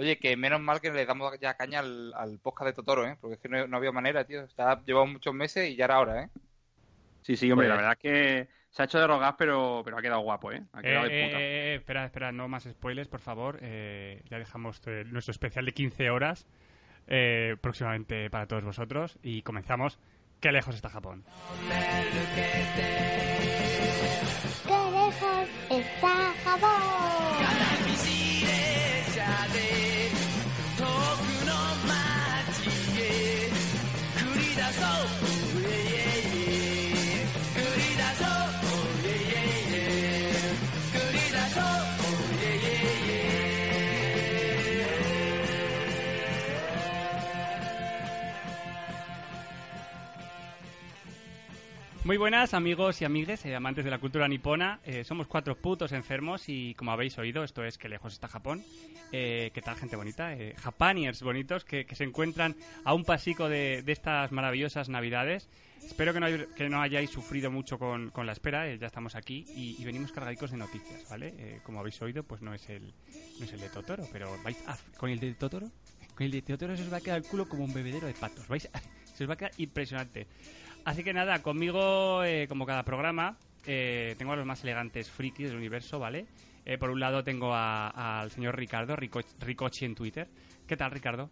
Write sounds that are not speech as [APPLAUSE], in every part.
Oye, que menos mal que le damos ya caña al, al podcast de Totoro, ¿eh? Porque es que no, no había manera, tío. Está, llevamos muchos meses y ya era hora, ¿eh? Sí, sí, hombre, Pues- la verdad es que se ha hecho de rogar, pero, pero ha quedado guapo, ¿eh? Ha quedado Eh, de puta. eh, eh, espera, espera, no más spoilers, por favor. Eh, ya dejamos eh, nuestro especial de 15 horas eh, próximamente para todos vosotros y comenzamos. ¿Qué lejos está Japón? Muy buenas amigos y amigues, eh, amantes de la cultura nipona. Eh, somos cuatro putos enfermos y como habéis oído, esto es que lejos está Japón. Eh, ¿Qué tal gente bonita? Eh, Japaniers bonitos que, que se encuentran a un pasico de, de estas maravillosas navidades. Espero que no, hay- que no hayáis sufrido mucho con, con la espera, eh, ya estamos aquí y, y venimos cargadicos de noticias, ¿vale? Eh, como habéis oído, pues no es el, no es el de Totoro, pero vais a- con el de Totoro, con el de Totoro se os va a quedar el culo como un bebedero de patos, vais a- [LAUGHS] se os va a quedar impresionante. Así que nada, conmigo, eh, como cada programa, eh, tengo a los más elegantes frikis del universo, ¿vale? Eh, por un lado tengo al señor Ricardo, Rico- Ricochi en Twitter. ¿Qué tal, Ricardo?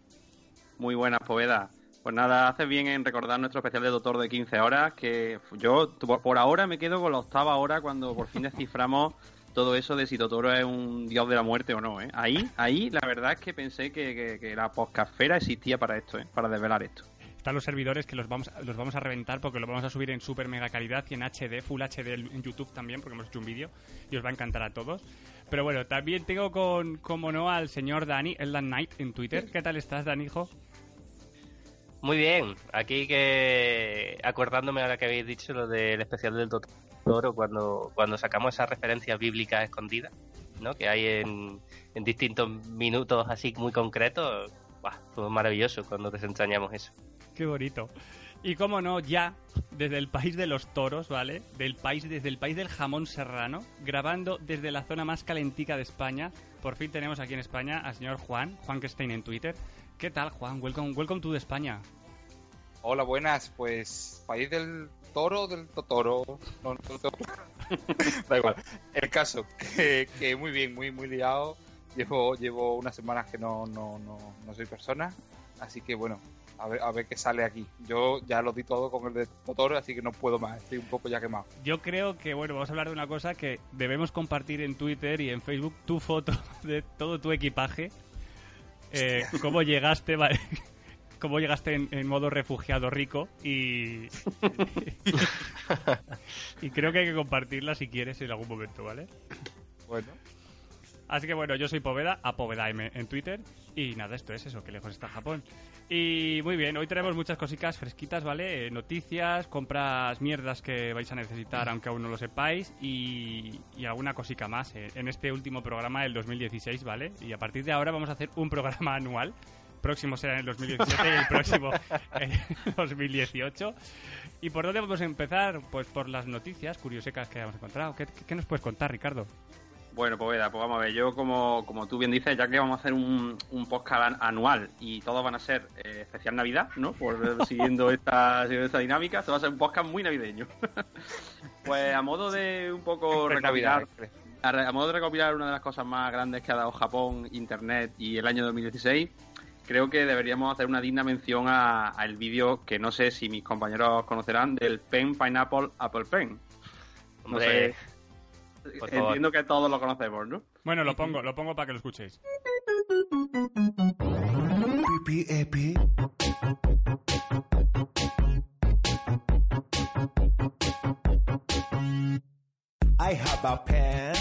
Muy buenas, Poveda. Pues nada, haces bien en recordar nuestro especial de Doctor de 15 horas, que yo por ahora me quedo con la octava hora cuando por fin desciframos todo eso de si Totoro es un dios de la muerte o no, ¿eh? Ahí, ahí la verdad es que pensé que, que- que la podcastfera existía para esto, ¿eh? Para desvelar esto. Están los servidores que los vamos, los vamos a reventar porque lo vamos a subir en super mega calidad y en HD, Full HD en YouTube también, porque hemos hecho un vídeo y os va a encantar a todos. Pero bueno, también tengo con, como no, al señor Dani, Eldan Knight en Twitter. ¿Qué tal estás, Dani, hijo? Muy bien, aquí que acordándome ahora que habéis dicho lo del especial del Totoro cuando, cuando sacamos esas referencias bíblicas escondidas, ¿no? Que hay en, en distintos minutos así muy concretos. Buah, fue maravilloso cuando desentrañamos eso. Qué bonito. Y como no, ya desde el país de los toros, ¿vale? Del país, desde el país del jamón serrano, grabando desde la zona más calentica de España. Por fin tenemos aquí en España al señor Juan, Juan Stein en Twitter. ¿Qué tal, Juan? Welcome, welcome to España. Hola, buenas. Pues, país del toro, del totoro. No, no claro. [LAUGHS] da igual. El caso, que, muy bien, muy, muy liado. Llevo, llevo unas semanas que no, no, no, no soy persona. Así que bueno, a ver, a ver qué sale aquí. Yo ya lo di todo con el de Totoro, así que no puedo más. Estoy un poco ya quemado. Yo creo que, bueno, vamos a hablar de una cosa que debemos compartir en Twitter y en Facebook tu foto [LAUGHS] de todo tu equipaje. Eh, cómo llegaste, vale, [LAUGHS] cómo llegaste en, en modo refugiado rico y, [LAUGHS] y creo que hay que compartirla si quieres en algún momento, ¿vale? Bueno. Así que bueno, yo soy Poveda, a Poveda M en Twitter. Y nada, esto es eso, que lejos está Japón. Y muy bien, hoy tenemos muchas cositas fresquitas, ¿vale? Eh, noticias, compras mierdas que vais a necesitar, aunque aún no lo sepáis. Y, y alguna cosica más eh, en este último programa del 2016, ¿vale? Y a partir de ahora vamos a hacer un programa anual. Próximo será en el 2017 y el próximo [LAUGHS] en 2018. ¿Y por dónde vamos a empezar? Pues por las noticias curiosecas que hemos encontrado. ¿Qué, qué nos puedes contar, Ricardo? Bueno, Poveda, pues vamos a ver, yo como, como tú bien dices, ya que vamos a hacer un, un podcast an- anual y todos van a ser eh, especial Navidad, ¿no? Por [LAUGHS] siguiendo esta, siguiendo esta dinámica, esto va a ser un podcast muy navideño. [LAUGHS] pues a modo de un poco Navidad, a, a modo de recopilar una de las cosas más grandes que ha dado Japón, Internet y el año 2016, creo que deberíamos hacer una digna mención a- al vídeo que no sé si mis compañeros conocerán del Pen Pineapple Apple Pen. No sé. Por favor. Entiendo que todos lo conocemos, ¿no? Bueno, lo pongo, lo pongo para que lo escuchéis. I have a pen.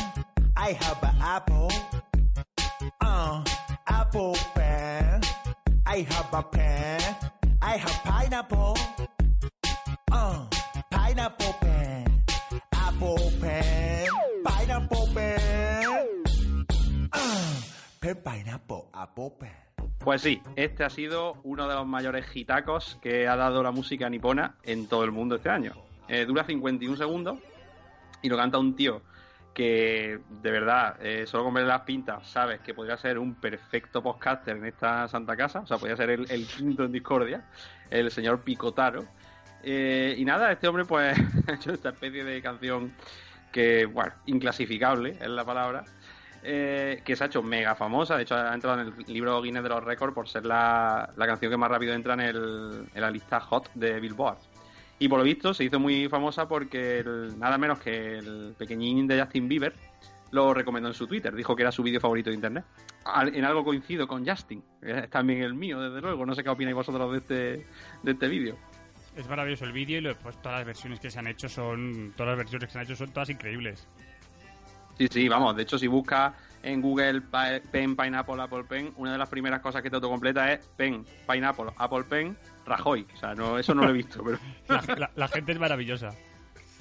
I have an apple. Uh, apple pen. I have a pen. I have pineapple. Uh, pineapple pen. Pineapple pineapple, apple pen. Pues sí, este ha sido uno de los mayores hitacos que ha dado la música nipona en todo el mundo este año. Eh, dura 51 segundos y lo canta un tío que de verdad, eh, solo con ver las pintas, sabes que podría ser un perfecto podcaster en esta santa casa, o sea, podría ser el, el quinto en discordia, el señor Picotaro. Eh, y nada, este hombre pues ha [LAUGHS] hecho esta especie de canción que, bueno, inclasificable es la palabra, eh, que se ha hecho mega famosa. De hecho, ha entrado en el libro Guinness de los Récords por ser la, la canción que más rápido entra en, el, en la lista hot de Billboard. Y por lo visto se hizo muy famosa porque el- nada menos que el pequeñín de Justin Bieber lo recomendó en su Twitter. Dijo que era su vídeo favorito de internet. En algo coincido con Justin. Es también el mío, desde luego. No sé qué opináis vosotros de este, de este vídeo. Es maravilloso el vídeo y lo- pues, todas las versiones que se han hecho son. Todas las versiones que se han hecho son todas increíbles. Sí, sí, vamos. De hecho, si buscas en Google Pen, Pineapple, Apple Pen, una de las primeras cosas que te autocompleta es Pen, Pineapple, Apple Pen, Rajoy. O sea, no, eso no lo he visto, pero, [LAUGHS] La, la- la gente es maravillosa.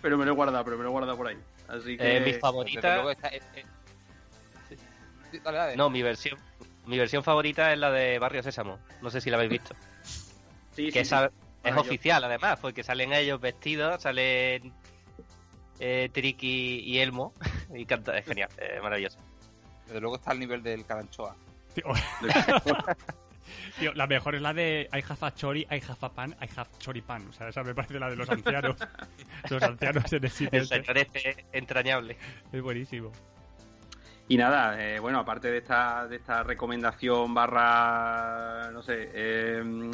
pero me lo he guardado, pero me lo he guardado por ahí. Así que... Eh, mi favorita. luego está- eh, eh, sí, dale, dale. No, mi versión. Mi versión favorita es la de Barrio Sésamo. No sé si la habéis visto. sí, que sí, esa es oficial, además, porque salen ellos vestidos, salen eh, Triki y Elmo. [LAUGHS] Y canta, es genial, es maravilloso. Desde luego está al nivel del Caranchoa. Tío, [LAUGHS] tío, la mejor es la de I have a chori, I have a pan, I have choripan. O sea, esa me parece la de los ancianos. [LAUGHS] los ancianos en el sitio. El este. señor este entrañable. Es buenísimo. Y nada, eh, bueno, aparte de esta, de esta recomendación barra, no sé, eh,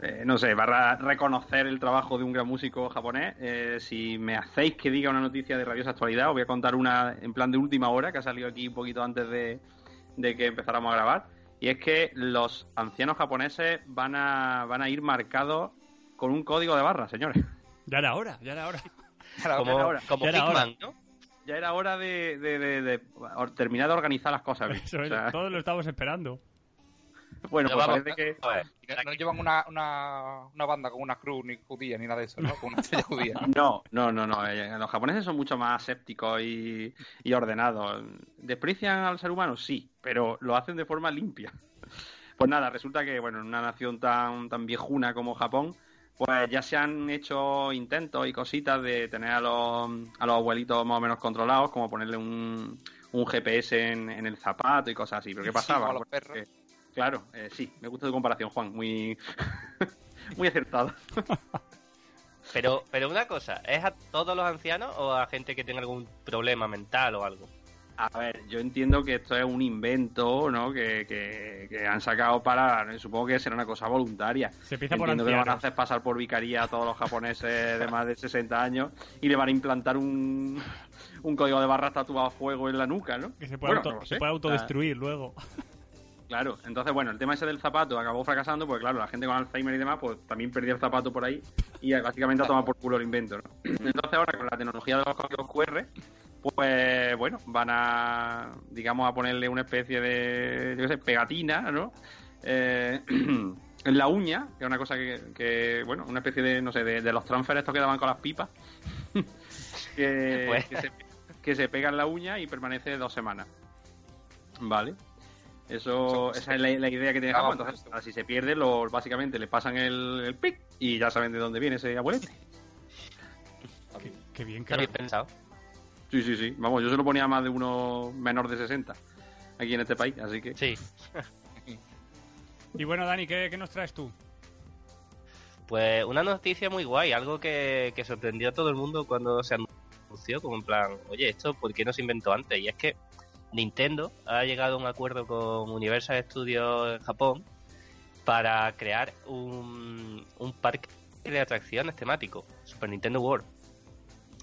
eh, no sé, barra reconocer el trabajo de un gran músico japonés, eh, si me hacéis que diga una noticia de rabiosa actualidad, os voy a contar una en plan de última hora, que ha salido aquí un poquito antes de, de que empezáramos a grabar, y es que los ancianos japoneses van a, van a ir marcados con un código de barra, señores. Ya era hora, ya era hora. Como, ahora. como Ya era Hickman, ¿no? Ya era hora de, de- de- de terminar de organizar las cosas. Eso O es, sea, todos lo estamos esperando. Bueno, pues vamos, parece que... a ver, Y No, no llevan una, una, una banda con una cruz ni judía ni nada de eso, ¿no? Con una estrella [LAUGHS] judía. No, no, no, no. eh, Los japoneses son mucho más sépticos y, y ordenados. ¿Desprecian al ser humano? Sí, pero lo hacen de forma limpia. Pues nada, resulta que, bueno, en una nación tan, tan viejuna como Japón, pues ya se han hecho intentos y cositas de tener a los, a los abuelitos más o menos controlados, como ponerle un, un GPS en, en el zapato y cosas así. Pero ¿qué Sí, pasaba? como claro, eh, sí, me gusta tu comparación, Juan, muy, [LAUGHS] muy acertada. [LAUGHS] Pero, pero una cosa, ¿es a todos los ancianos o a gente que tenga algún problema mental o algo? A ver, yo entiendo que esto es un invento, ¿no? Que, que, que han sacado para, supongo que será una cosa voluntaria. Se empieza por Entiendo que van a hacer pasar por vicaría a todos los japoneses de más de 60 años y le van a implantar un, un código de barras tatuado a fuego en la nuca, ¿no? Que se puede, Bueno, auto- no se puede autodestruir luego. Claro, entonces bueno, el tema ese del zapato acabó fracasando, porque claro, la gente con Alzheimer y demás, pues también perdió el zapato por ahí y básicamente ha tomado por culo el invento, ¿no? [CLEARS THROAT] Entonces ahora con la tecnología de los códigos QR, pues bueno, van a, digamos, a ponerle una especie de, yo qué sé, pegatina, ¿no? Eh, [CLEARS THROAT] en la uña, que es una cosa que, que, bueno, una especie de, no sé, de, de los transfer estos que daban con las pipas, [LAUGHS] que, Pues. que, se, que se pega en la uña y permanece dos semanas. Vale. Eso, esa es la, la idea que tiene Japón. Entonces, eso. si se pierde, lo, básicamente le pasan el, el pic y ya saben de dónde viene ese abuelete. [LAUGHS] Qué, qué bien, Está bien pensado. Sí, sí, sí. Vamos, yo se lo ponía a más de uno menor de 60 aquí en este país, así que... Sí. Y bueno, Dani, ¿qué, qué nos traes tú? Pues una noticia muy guay, algo que, que sorprendió a todo el mundo cuando se anunció, como en plan, oye, ¿esto por qué no se inventó antes? Y es que Nintendo ha llegado a un acuerdo con Universal Studios en Japón para crear un, un parque de atracciones temático, Super Nintendo World.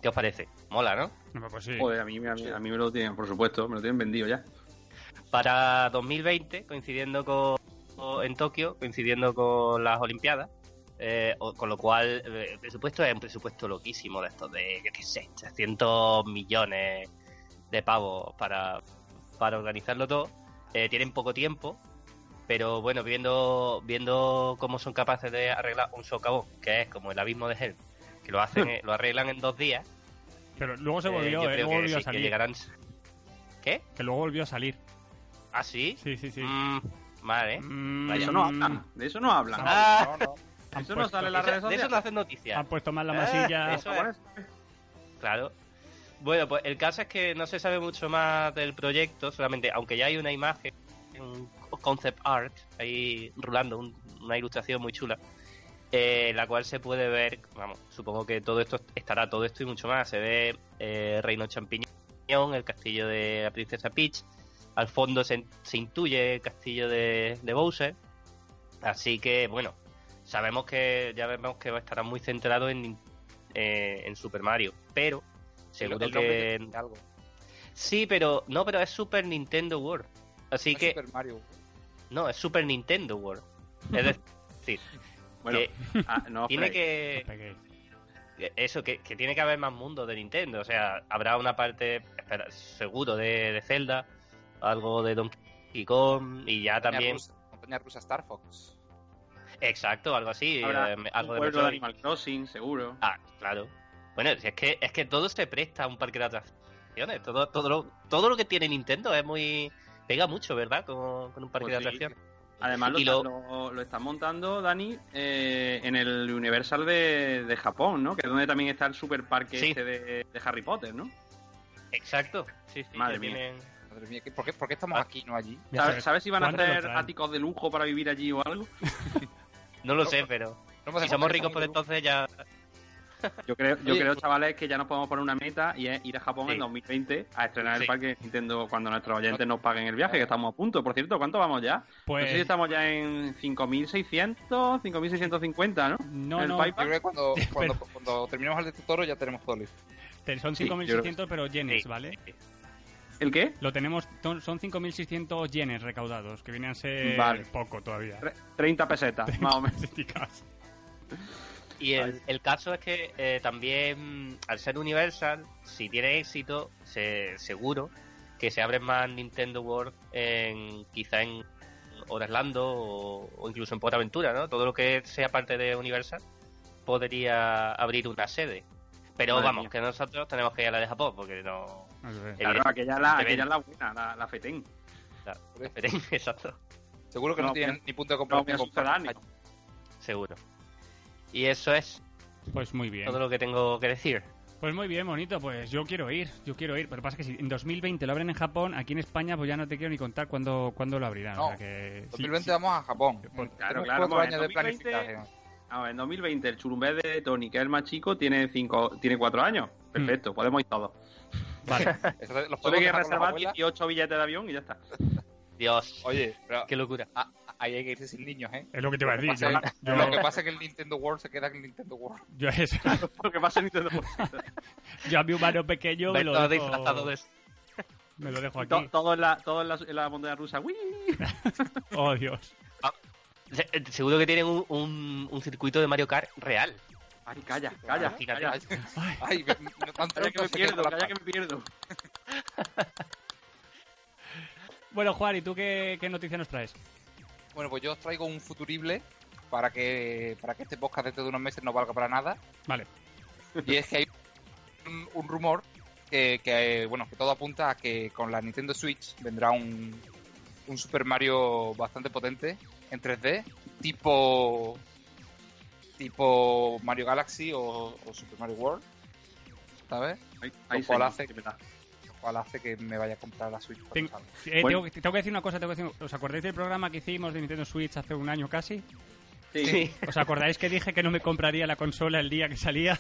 ¿Qué os parece? Mola, ¿no? Pues sí. Joder, a mí, a, mí, a mí me lo tienen, por supuesto, me lo tienen vendido ya. Para 2020, coincidiendo con en Tokio, coincidiendo con las Olimpiadas, eh, con lo cual eh, el presupuesto es un presupuesto loquísimo de estos de, yo qué sé, 300 millones de pavos para, para organizarlo todo. Eh, tienen poco tiempo, pero bueno, viendo, viendo cómo son capaces de arreglar un socavón, que es como el abismo de Hell, que lo hacen, [LAUGHS] eh, lo arreglan en dos días. Pero luego se eh, volvió, eh, luego que volvió sí, a que salir. llegarán. ¿Qué? Que luego volvió a salir. ¿Ah, sí? Sí, sí, sí. Mm, vale. Mm, De eso no hablan, de eso no hablan. Ah, No, no. eso no puesto- sale en las redes Eso- de eso no sociales. hacen noticias. Han puesto mal la Ah, masilla. eso es. Claro. Bueno, pues el caso es que no se sabe mucho más del proyecto, solamente, aunque ya hay una imagen, un concept art ahí rulando, un- una ilustración muy chula, eh, la cual se puede ver, vamos, supongo que todo esto estará todo esto y mucho más. Se ve eh, Reino Champiñón, el castillo de la princesa Peach, al fondo se, se intuye el castillo de, Bowser, así que bueno, sabemos que ya vemos que estará muy centrado en, eh, en Super Mario, pero seguro El que algo. Sí, pero no, pero es Super Nintendo World. Así No es que Super Mario. no, es Super Nintendo World. [LAUGHS] Es decir, Bueno, que ah, no tiene que eso que, que tiene que haber más mundos de Nintendo, o sea, habrá una parte espera, seguro de, de Zelda, algo de Donkey Kong y ya también, Rusa, montaña rusa Star Fox. exacto, algo así, Habrá eh, algo un de pueblo de. Animal Crossing, seguro. Ah, claro. Bueno, si es que es que todo se presta a un parque de atracciones, todo todo lo, todo lo que tiene Nintendo es muy pega mucho, ¿verdad? Con, con un parque Pues de sí. atracciones. Además, lo, Y lo- lo, lo están montando, Dani, eh, en el Universal de, de Japón, ¿no? Que es donde también está el super parque Sí. este de, de Harry Potter, ¿no? Exacto. Sí, sí, Madre mía. tienen- Madre mía, ¿qué- ¿por qué, por qué estamos Ah. aquí, no allí? ¿Sabes, si van a ¿cuándo lo traer traen? áticos de lujo para vivir allí o algo? [LAUGHS] No lo sé, pero No me si somos ricos por entonces ya Yo creo, yo Oye, creo pues- chavales, que ya nos podemos poner una meta y es ir a Japón Sí. en 2020 a estrenar el Sí. parque Nintendo cuando nuestros oyentes nos paguen el viaje, que estamos a punto. Por cierto, ¿cuánto vamos ya? Pues No sé si estamos ya en 5.600, 5.650, ¿no? no, el no, Pipe. Yo creo que cuando, [LAUGHS] cuando, cuando terminemos el de Totoro ya tenemos todo listo. son Sí, yo 5.600 pero yenes, Sí. ¿vale? ¿El qué? Lo tenemos, son 5.600 yenes recaudados, que vienen a ser Vale. poco todavía. Tre- 30 pesetas, más o menos. [LAUGHS] Y el, el caso es que eh, también, al ser Universal, si tiene éxito, se, seguro que se abren más Nintendo World en, quizá en Orlando o, o incluso en Portaventura, ¿no? Todo lo que sea parte de Universal podría abrir una sede. Pero Madre vamos, mía. que nosotros tenemos que ir a la de Japón, porque no... Claro, aquella es la, aquella es la buena, la, la FETEN. [LAUGHS] Exacto, Seguro que no, No, tienen ni punto de No, comparación. con. España. seguro. Y eso es Pues muy bien. todo lo que tengo que decir. Pues muy bien, bonito. Pues yo quiero ir, yo quiero ir. Pero pasa que si en 2020 lo abren en Japón, aquí en España pues ya no te quiero ni contar cuándo, cuándo lo abrirán. No, o sea que... sí, 2020 sí. vamos a Japón. Pues, claro, claro, cuatro años en de 2020 planificación. Ah, en 2020 el churumbé de Tony, que es el más chico, tiene cinco, tiene cuatro años. Perfecto, podemos ir todos. Vale. [LAUGHS] Los Solo hay que reservar abuela. 18 billetes de avión y ya está. Dios, Oye, pero qué locura. Ahí hay que irse sin niños, ¿eh? Es lo que te iba a Lo que decir. Yo, yo- Lo que pasa es que el Nintendo World se queda en el Nintendo World. [LAUGHS] yo eso- Lo que pasa en Nintendo yo a mi humano pequeño me lo Todo dejo, disfrazado de [LAUGHS] me lo dejo aquí. todo en la, todo en la, en la montaña rusa. ¡Uy! [LAUGHS] Oh, Dios. Se- eh, Seguro que tienen un, un, un circuito de Mario Kart real. Ay, calla, calla, Imagínate. calla. Ay, ay, me- me- no tan Calla que me pierdo, la calla que me pierdo. Bueno, Juan, ¿y tú qué, qué noticia nos traes? Bueno, pues yo os traigo un futurible para que para que este podcast dentro de unos meses no valga para nada. Vale. Y es que hay un, un rumor que, que, bueno, que todo apunta a que con la Nintendo Switch vendrá un, un Super Mario bastante potente en 3D, tipo tipo Mario Galaxy o, o Super Mario World, ¿sabes? Ahí, ahí Lo cual sí, cual hace que me vaya a comprar la Switch. Ten- eh, Bueno. tengo, que- tengo que decir una cosa, tengo que decir, ¿os acordáis del programa que hicimos de Nintendo Switch hace un año casi? Sí, Sí. ¿Os acordáis que dije que no me compraría la consola el día que salía?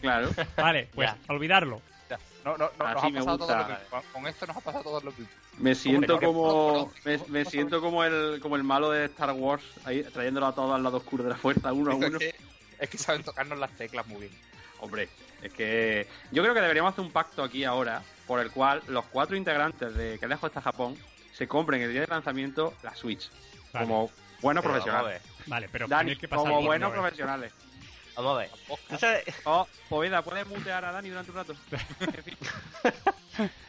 claro. Vale, pues olvidarlo. Ya. No, no, no, nos ha pasado todo lo. Con- esto nos ha pasado todo lo mismo. Me siento como me, ¿Cómo- me cómo siento como el como el malo de Star Wars ahí trayéndolo a todos al lado oscuro de la fuerza uno a Es uno. que, es que saben tocarnos las teclas muy bien. Hombre, es que yo creo que deberíamos hacer un pacto aquí ahora por el cual los cuatro integrantes de Que lejos está Japón se compren el día de lanzamiento la Switch Vale, como buenos Pero profesionales. Vale pero Dani, que pasar como buenos profesionales. Vamos a ver. ¿Tú sabes? Oh, Poveda, ¿puedes mutear a Dani durante un rato? [LAUGHS]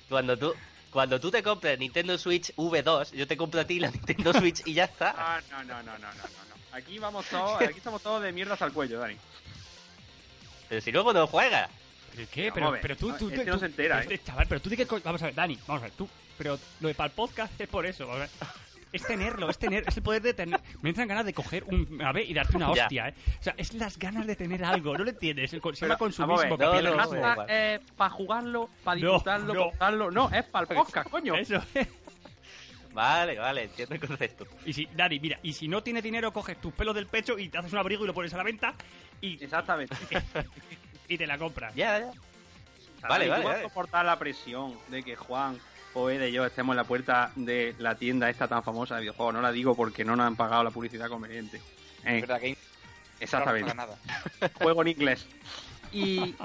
Cuando tú, cuando tú te compres Nintendo Switch V2, yo te compro a ti la Nintendo Switch y ya está. Ah, no, no, no, no, no, no, no. Aquí vamos todos, aquí estamos todos de mierda hasta el cuello, Dani. Pero si luego no juegas. ¿Pero qué? Pero, pero tú, No, tú, este tú- no se entera, este ¿eh? chaval, pero tú de qué co- Vamos a ver, Dani, vamos a ver, tú. Pero lo de para el podcast es por eso. ver. es tenerlo, es tener, es el poder de tener. Me entran ganas de coger un ave y darte una [LAUGHS] hostia, ¿eh? O sea, es las ganas de tener algo, ¿no lo entiendes? El, con- se llama consumismo, no, no, igual. es para jugarlo, para No, disfrutarlo, no. para usarlo. No, es para el podcast, coño. Eso. Vale, vale, entiendo el concepto. Y si, Dani, mira, y si no tienes dinero, coges tus pelos del pecho y te haces un abrigo y lo pones a la venta y, Exactamente. [LAUGHS] y te la compras. Ya, ya. Vale, Vale, vale, soportar la presión de que Juan, Poede y yo estemos en la puerta de la tienda esta tan famosa de videojuegos. No la digo porque no nos han pagado la publicidad conveniente. Eh, Es verdad que exactamente. no paga nada. Juego en inglés. [LAUGHS] Y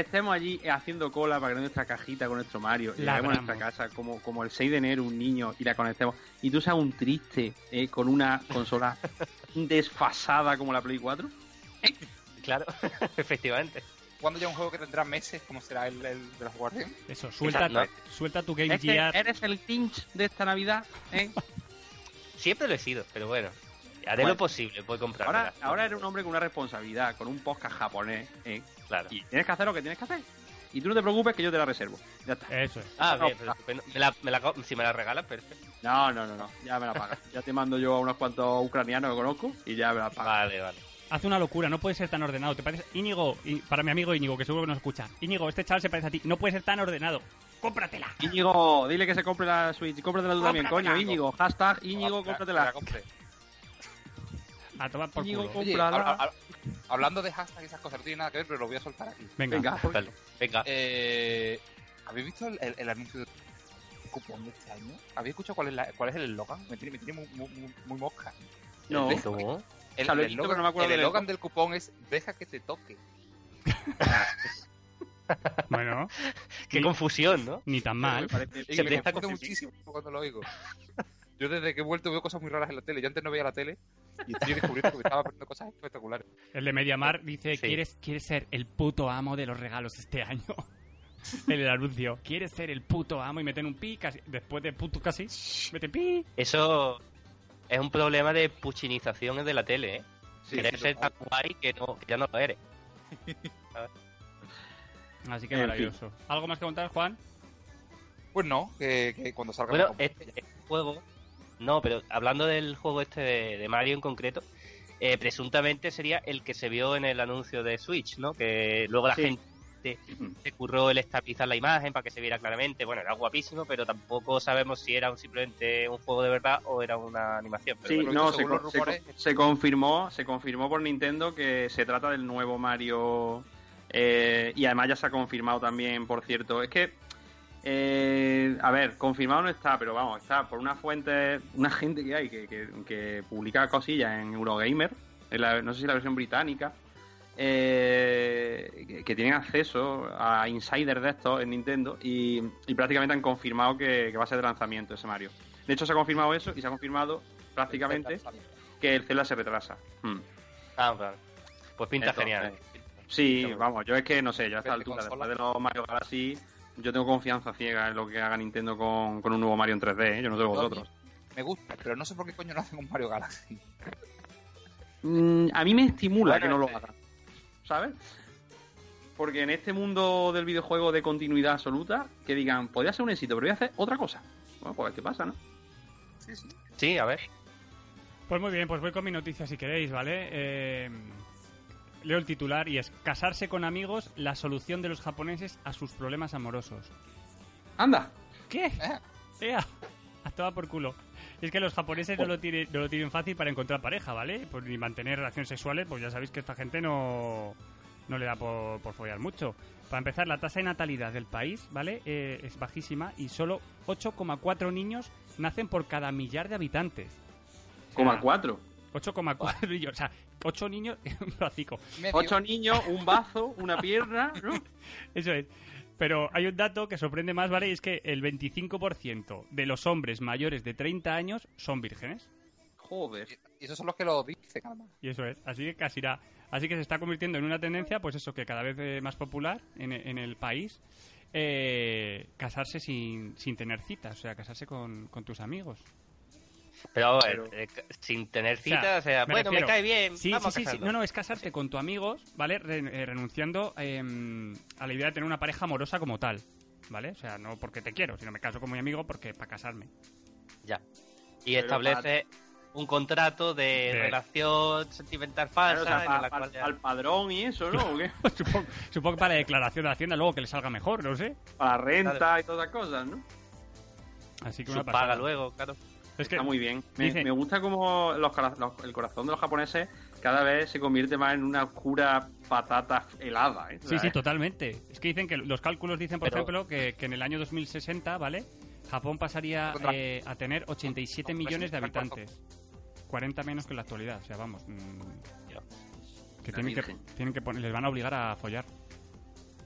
estemos allí haciendo cola para que nuestra cajita con nuestro Mario La lleguemos a nuestra casa como, como el 6 de enero un niño y la conectemos. Y tú seas un triste eh, con una consola [LAUGHS] desfasada como la Play 4. Claro, [LAUGHS] efectivamente. Cuando ya un juego que tendrá meses, como será el, el de los Guardian? Eso, suelta, Exacto. suelta tu Game Es que Gear. eres el Tinch de esta Navidad. ¿eh? [LAUGHS] Siempre lo he sido, pero bueno. Haré Bueno. lo posible por comprar. Ahora, ahora eres un hombre con una responsabilidad, con un podcast japonés. ¿eh? Claro. Y tienes que hacer lo que tienes que hacer. Y tú no te preocupes que yo te la reservo. Ya está. Eso es. Ah, No, bien, pero estupendo. Me la, me la co- si me la regalas, perfecto. No, no, no, no. Ya me la pagas. Ya te mando yo a unos cuantos ucranianos que conozco y ya me la pagas. Vale, vale. Hace una locura, no puede ser tan ordenado. ¿Te parece? Íñigo, y para mi amigo Íñigo, que seguro que nos escucha. Íñigo, este chaval se parece a ti. No puede ser tan ordenado. ¡Cómpratela! Íñigo, dile que se compre la Switch. Cómpratela tú también, coño. Íñigo, hashtag Íñigo, cómpratela. la compre. A tomar por culo. Oye, hablando de hashtag y esas cosas, no tiene nada que ver, pero lo voy a soltar aquí. Venga. Venga. Vale. Venga. Eh, ¿Habéis visto el, el- el anuncio de cupón de este año? ¿Habéis escuchado cuál es, la- cuál es el eslogan? Me tiene, me tiene muy, muy, mosca. No. El, ¿Cómo? el, el eslogan- pero no me acuerdo el del eslogan eslogan. del cupón es deja que te toque. [LAUGHS] Bueno, Qué Ni- confusión, ¿no? ni tan mal. Me parece- Se me confunde muchísimo cuando lo oigo. Yo desde que he vuelto veo cosas muy raras en la tele. Yo antes no veía la tele y estoy descubriendo que me estaba aprendiendo cosas espectaculares. El de Mediamar dice, Sí. ¿quieres, ¿quieres ser el puto amo de los regalos este año? En [LAUGHS] el anuncio. ¿Quieres ser el puto amo? Y meten un pi casi. Después de puto casi. Mete pi. Eso es un problema de puchinización de la tele, ¿eh? Sí, Querer sí, ser tan guay que, no, que ya no lo eres. [LAUGHS] Así que maravilloso. ¿Algo más que contar, Juan? Pues no, que, que cuando salga Bueno, este, este juego... No, pero hablando del juego este de, de Mario en concreto, eh, presuntamente sería el que se vio en el anuncio de Switch, ¿no? Que luego la Sí. gente se curró el estabilizar la imagen para que se viera claramente. Bueno, era guapísimo, pero tampoco sabemos si era un- simplemente un juego de verdad o era una animación. Pero Sí, bueno, no, se, se confirmó, se confirmó por Nintendo que se trata del nuevo Mario eh, y además ya se ha confirmado también, por cierto, es que eh, a ver, confirmado no está, pero vamos, está por una fuente, una gente que hay que, que- que publica cosillas en Eurogamer, en la- no sé si la versión británica, eh, que, que tienen acceso a insiders de estos en Nintendo y, y prácticamente han confirmado que, va a ser de lanzamiento ese Mario. De hecho, se ha confirmado eso y se ha confirmado prácticamente que el Zelda se retrasa. Hmm. Ah. Pues pinta Entonces, genial. Sí, Está muy vamos, yo es que no sé, yo a esta de altura, después de los Mario Galaxy, yo tengo confianza ciega en lo que haga Nintendo con, con un nuevo Mario en 3D, ¿eh? yo no sé vosotros. Me gusta, pero no sé por qué coño no hacen un Mario Galaxy. Mm, a mí me estimula Bueno, que no lo hagan, ¿sabes? Porque en este mundo del videojuego de continuidad absoluta, que digan, podría ser un éxito, pero voy a hacer otra cosa. Bueno, pues qué pasa, ¿no? Sí, sí. Sí, a ver. Pues muy bien, pues voy con mi noticia si queréis, ¿vale? Eh, leo el titular y es Casarse con amigos, la solución de los japoneses a sus problemas amorosos. ¡Anda! ¿Qué? Eh. ¡Ea! A toda por culo. Es que los japoneses no lo, tienen, no lo tienen fácil para encontrar pareja, ¿vale? Pues ni mantener relaciones sexuales, pues ya sabéis que esta gente no, no le da por, por follar mucho. Para empezar, la tasa de natalidad del país, ¿vale? Eh, es bajísima y solo 8,4 niños nacen por cada millar de habitantes. O sea, Coma cuatro. 8,4 niños. [LAUGHS] O sea, 8 niños [LAUGHS] en un bracico. Medio. Ocho niños, un bazo, una pierna. ¿no? [LAUGHS] Eso es. Pero hay un dato que sorprende más, ¿vale? Y es que el 25% de los hombres mayores de 30 años son vírgenes. Joder. Y esos son los que lo dicen, además. Y eso es. Así que casi irá. Así que se está convirtiendo en una tendencia, pues eso, que cada vez eh, más popular en, en el país. eh, casarse sin, sin tener citas, o sea, casarse con, con tus amigos. Pero, Pero- eh, sin tener sea, cita, o sea, me bueno, refiero- me cae bien. Sí, vamos sí, sí. No, no, es casarte con tu amigos, ¿vale? Re- eh, renunciando eh, a la idea de tener una pareja amorosa como tal, ¿vale? O sea, no porque te quiero, sino me caso con mi amigo porque para casarme. Ya. Y Pero establece un contrato de De- relación sentimental Claro, falsa o sea, en pa- la pa- cual ya- al padrón y eso, ¿no? ¿O qué? [LAUGHS] supongo, supongo que para la declaración de Hacienda luego que le salga mejor, no sé. Para renta y todas esas cosas, ¿no? Así que una paga luego, claro. Es que Está muy bien. Me, dice- me gusta como los, cora- los- el corazón de los japoneses cada vez se convierte más en una oscura patata helada, ¿eh? Sí, sí, totalmente. Es que dicen que los cálculos dicen, por Pero- ejemplo, que, que en el año 2060, ¿vale? Japón pasaría Contra- eh, a tener 87 Contra- millones de habitantes. 40 menos que en la actualidad. O sea, vamos. mm, que tienen que, tienen que poner, les van a obligar a follar.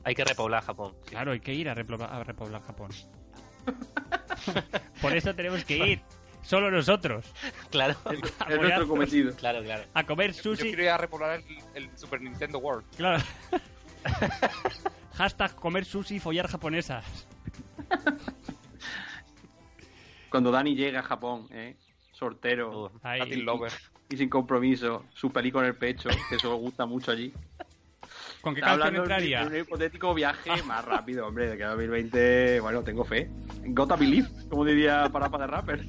Hay que repoblar Japón. Claro, hay que ir a repoblar, a repoblar Japón. [LAUGHS] por eso tenemos que ir. Solo nosotros. [LAUGHS] Claro, Es [LAUGHS] nuestro cometido. claro, claro. A comer Yo sushi. quiero ir a repoblar el, el Super Nintendo World. Claro. [LAUGHS] Hashtag comer sushi y follar japonesas. Cuando Dani llega a Japón, ¿eh? Sortero. Latin Lover. y sin compromiso, su peli con el pecho, que eso gusta mucho allí. ¿Con qué canción entraría? un hipotético viaje más rápido, hombre, de que 2020, bueno, tengo fe. Gotta believe, como diría Parapa de Rapper.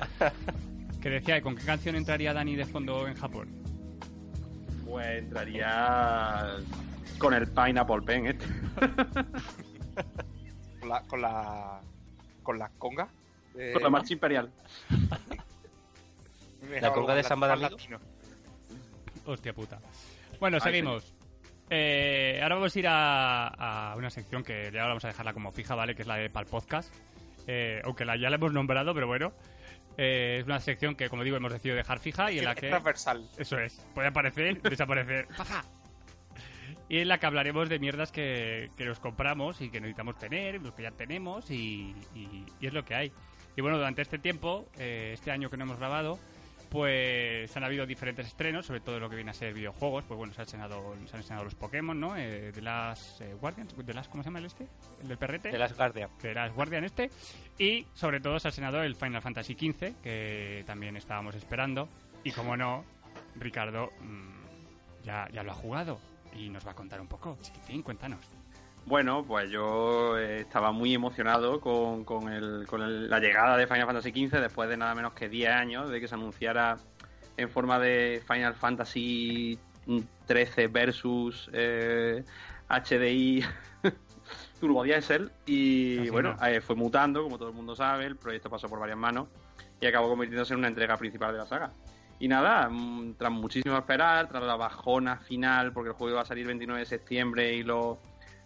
[LAUGHS] Que decía, ¿con qué canción entraría Dani de fondo en Japón? Pues entraría con el Pineapple Pen este. [LAUGHS] Con la. Con la. Con la conga. de- Con la marcha imperial. [LAUGHS] La conga de Samba de. Hostia puta. Bueno, Ay, seguimos. Eh, ahora vamos a ir a, a una sección que ya vamos a dejarla como fija, ¿vale? Que es la de Pal Podcast. Eh, aunque la, ya la hemos nombrado, pero bueno. Eh, es una sección que, como digo, hemos decidido dejar fija y en la Es que... transversal. Eso es. Puede aparecer, [LAUGHS] desaparecer. ¡Paja! Y en la que hablaremos de mierdas que, que nos compramos y que necesitamos tener, los que ya tenemos y, y- y es lo que hay. Y bueno, durante este tiempo, eh, este año que no hemos grabado, pues han habido diferentes estrenos, sobre todo lo que viene a ser videojuegos. Pues bueno, se han estrenado, se han estrenado los Pokémon, ¿no? Eh, de las eh, Guardians, de las, ¿cómo se llama el este? El del perrete De las Guardian. de las Guardian este y sobre todo se ha estrenado el Final Fantasy XV que también estábamos esperando y como no Ricardo mm, ya, ya lo ha jugado y nos va a contar un poco chiquitín cuéntanos Bueno, pues yo eh, estaba muy emocionado con, con, el- con el- la llegada de Final Fantasy XV después de nada menos que 10 años de que se anunciara en forma de Final Fantasy 13 versus eh, HDI [LAUGHS] Turbo Diesel y Así bueno, no. eh, fue mutando, como todo el mundo sabe, el proyecto pasó por varias manos y acabó convirtiéndose en una entrega principal de la saga. Y nada, mm, tras muchísimo esperar, tras la bajona final, porque el juego iba a salir el 29 de septiembre y lo,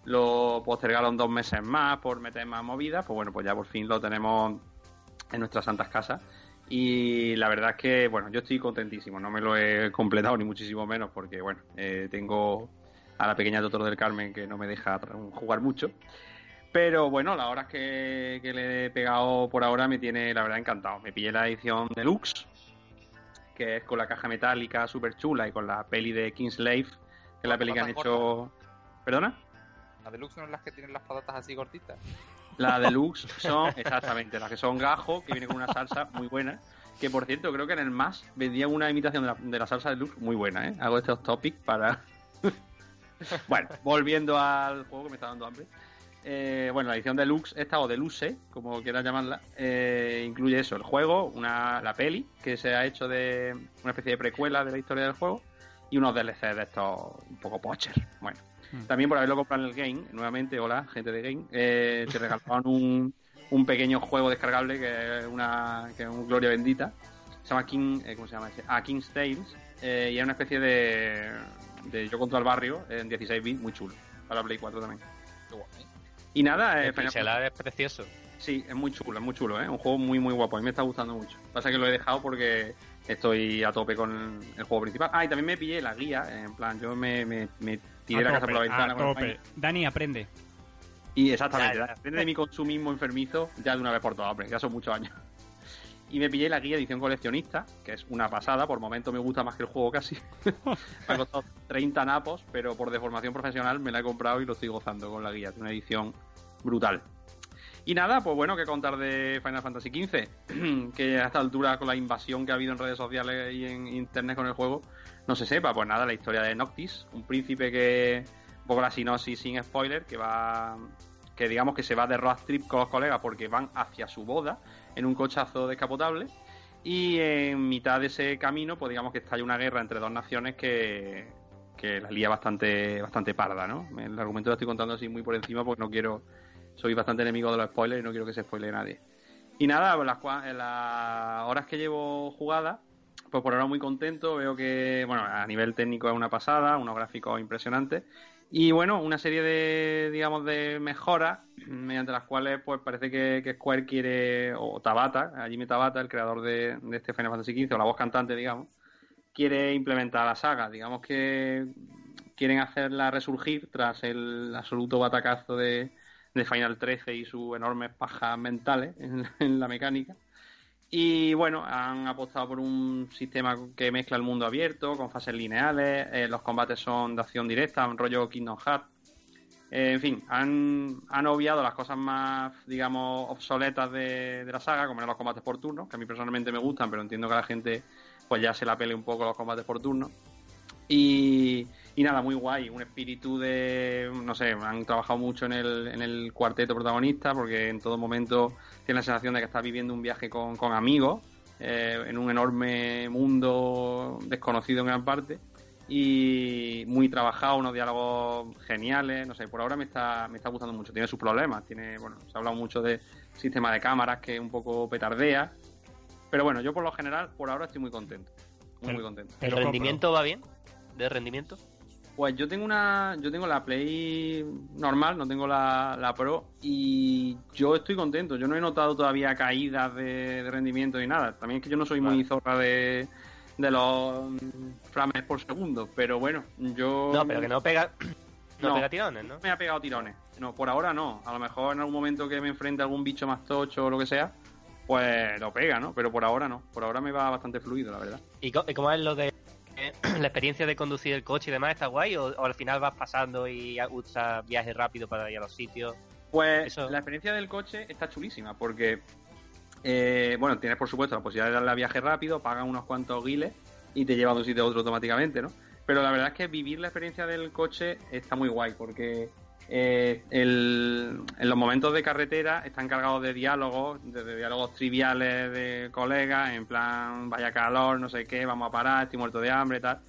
lo postergaron dos meses más por meter más movidas, pues bueno, pues ya por fin lo tenemos en nuestras santas casas. Y la verdad es que, bueno, yo estoy contentísimo, no me lo he completado ni muchísimo menos, porque bueno, eh, tengo a la pequeña Totoro del Carmen que no me deja jugar mucho. Pero bueno, las horas que, que le he pegado por ahora me tiene, la verdad, encantado. Me pillé la edición deluxe, que es con la caja metálica súper chula y con la peli de Kingslave, que es la peli que han hecho... ¿Perdona? Las deluxe son las que tienen las patatas así cortitas. La [LAUGHS] deluxe son, exactamente, las que son gajo, que viene con una salsa muy buena. Que por cierto, creo que en el MAS vendían una imitación de la, de la salsa deluxe muy buena, ¿eh? Hago este off topic para. [LAUGHS] bueno, volviendo al juego que me está dando hambre. Eh, bueno, la edición deluxe, esta o deluxe, como quieras llamarla, eh, incluye eso: el juego, una, la peli, que se ha hecho de una especie de precuela de la historia del juego, y unos DLC de estos un poco pocher. Bueno. Mm. También por haberlo comprado en el Game, nuevamente, hola, gente de Game, eh, te regalaban un, un pequeño juego descargable que es una que es un Gloria Bendita. Se llama King, eh, ¿cómo se llama ese? Ah, King's Tales. eh, y es una especie de, de Yo contra el barrio en 16 bits, muy chulo. Para Play 4 también. Y nada, eh, El es precioso. Sí, es muy chulo, es muy chulo, ¿eh? Un juego muy, muy guapo. A mí me está gustando mucho. Pasa que lo he dejado porque estoy a tope con el juego principal. Ah, y también me pillé la guía. En plan, yo me, me, me tiré a la casa tope, por la ventana. a con el tope. Dani aprende y exactamente, Ya, ya. depende de mi consumismo enfermizo ya de una vez por todas, hombre, ya son muchos años. Y me pillé la guía edición coleccionista, que es una pasada, por momento me gusta más que el juego casi. [LAUGHS] me ha costado 30 napos, pero por deformación profesional me la he comprado y lo estoy gozando con la guía, es una edición brutal. Y nada, pues bueno, que contar de Final Fantasy XV, [CLEARS THROAT] que a esta altura con la invasión que ha habido en redes sociales y en internet con el juego, no se sepa, pues nada, la historia de Noctis, un príncipe que, un poco la sinopsis sin spoiler, que va, que digamos que se va de road trip con los colegas porque van hacia su boda en un cochazo descapotable Y en mitad de ese camino, pues digamos que hay una guerra entre dos naciones que, que la lía bastante, bastante parda, ¿no? El argumento lo estoy contando así muy por encima porque no quiero, soy bastante enemigo de los spoilers y no quiero que se spoile nadie. Y nada, las, las horas que llevo jugada, pues por ahora muy contento, veo que, bueno, a nivel técnico es una pasada, unos gráficos impresionantes. Y bueno, una serie de, digamos, de mejoras mediante las cuales pues parece que, Square quiere, o Tabata, Jimmy Tabata, el creador de, de este Final Fantasy XV, o la voz cantante, digamos, quiere implementar la saga. Digamos que quieren hacerla resurgir tras el absoluto batacazo de, Final 13 y sus enormes pajas mentales en, en la mecánica. Y bueno, han apostado por un sistema que mezcla el mundo abierto con fases lineales, eh, los combates son de acción directa, un rollo Kingdom Hearts. Eh, en fin, han, han obviado las cosas más, digamos, obsoletas de, de la saga, como eran los combates por turno, que a mí personalmente me gustan, pero entiendo que a la gente pues ya se la pele un poco los combates por turno. Y, y nada, muy guay, un espíritu de, no sé, han trabajado mucho en el, en el cuarteto protagonista porque en todo momento tiene la sensación de que está viviendo un viaje con, con amigos eh, en un enorme mundo desconocido en gran parte y muy trabajado, unos diálogos geniales, no sé, por ahora me está, me está gustando mucho, tiene sus problemas, tiene, bueno, se ha hablado mucho de sistema de cámaras que un poco petardea, pero bueno, yo por lo general, por ahora estoy muy contento, muy, Pero- muy contento. Te ¿El rendimiento va bien? ¿De rendimiento? Pues yo tengo una, yo tengo la Play normal, no tengo la, la Pro y yo estoy contento. Yo no he notado todavía caídas de, de rendimiento ni nada. También es que yo no soy muy zorra de, de los mm, frames por segundo, pero bueno, yo No, pero que no pega, [CLEARS THROAT] no, No. pega tirones, ¿no? me ha pegado tirones. No, por ahora no. A lo mejor en algún momento que me enfrente a algún bicho más tocho o lo que sea, pues lo pega, ¿no? Pero por ahora no. Por ahora me va bastante fluido, la verdad. ¿Y cómo es lo de [CLEARS THROAT] la experiencia de conducir el coche y demás? ¿Está guay? ¿O, o al final vas pasando y usas viaje rápido para ir a los sitios? Pues Eso- la experiencia del coche está chulísima porque, eh, bueno, tienes por supuesto la posibilidad de darle a viaje rápido, pagas unos cuantos guiles y te lleva de un sitio a otro automáticamente, ¿no? Pero la verdad es que vivir la experiencia del coche está muy guay porque eh, el- en los momentos de carretera están cargados de diálogos, desde diálogos triviales de colegas, en plan, vaya calor, no sé qué, vamos a parar, estoy muerto de hambre, tal,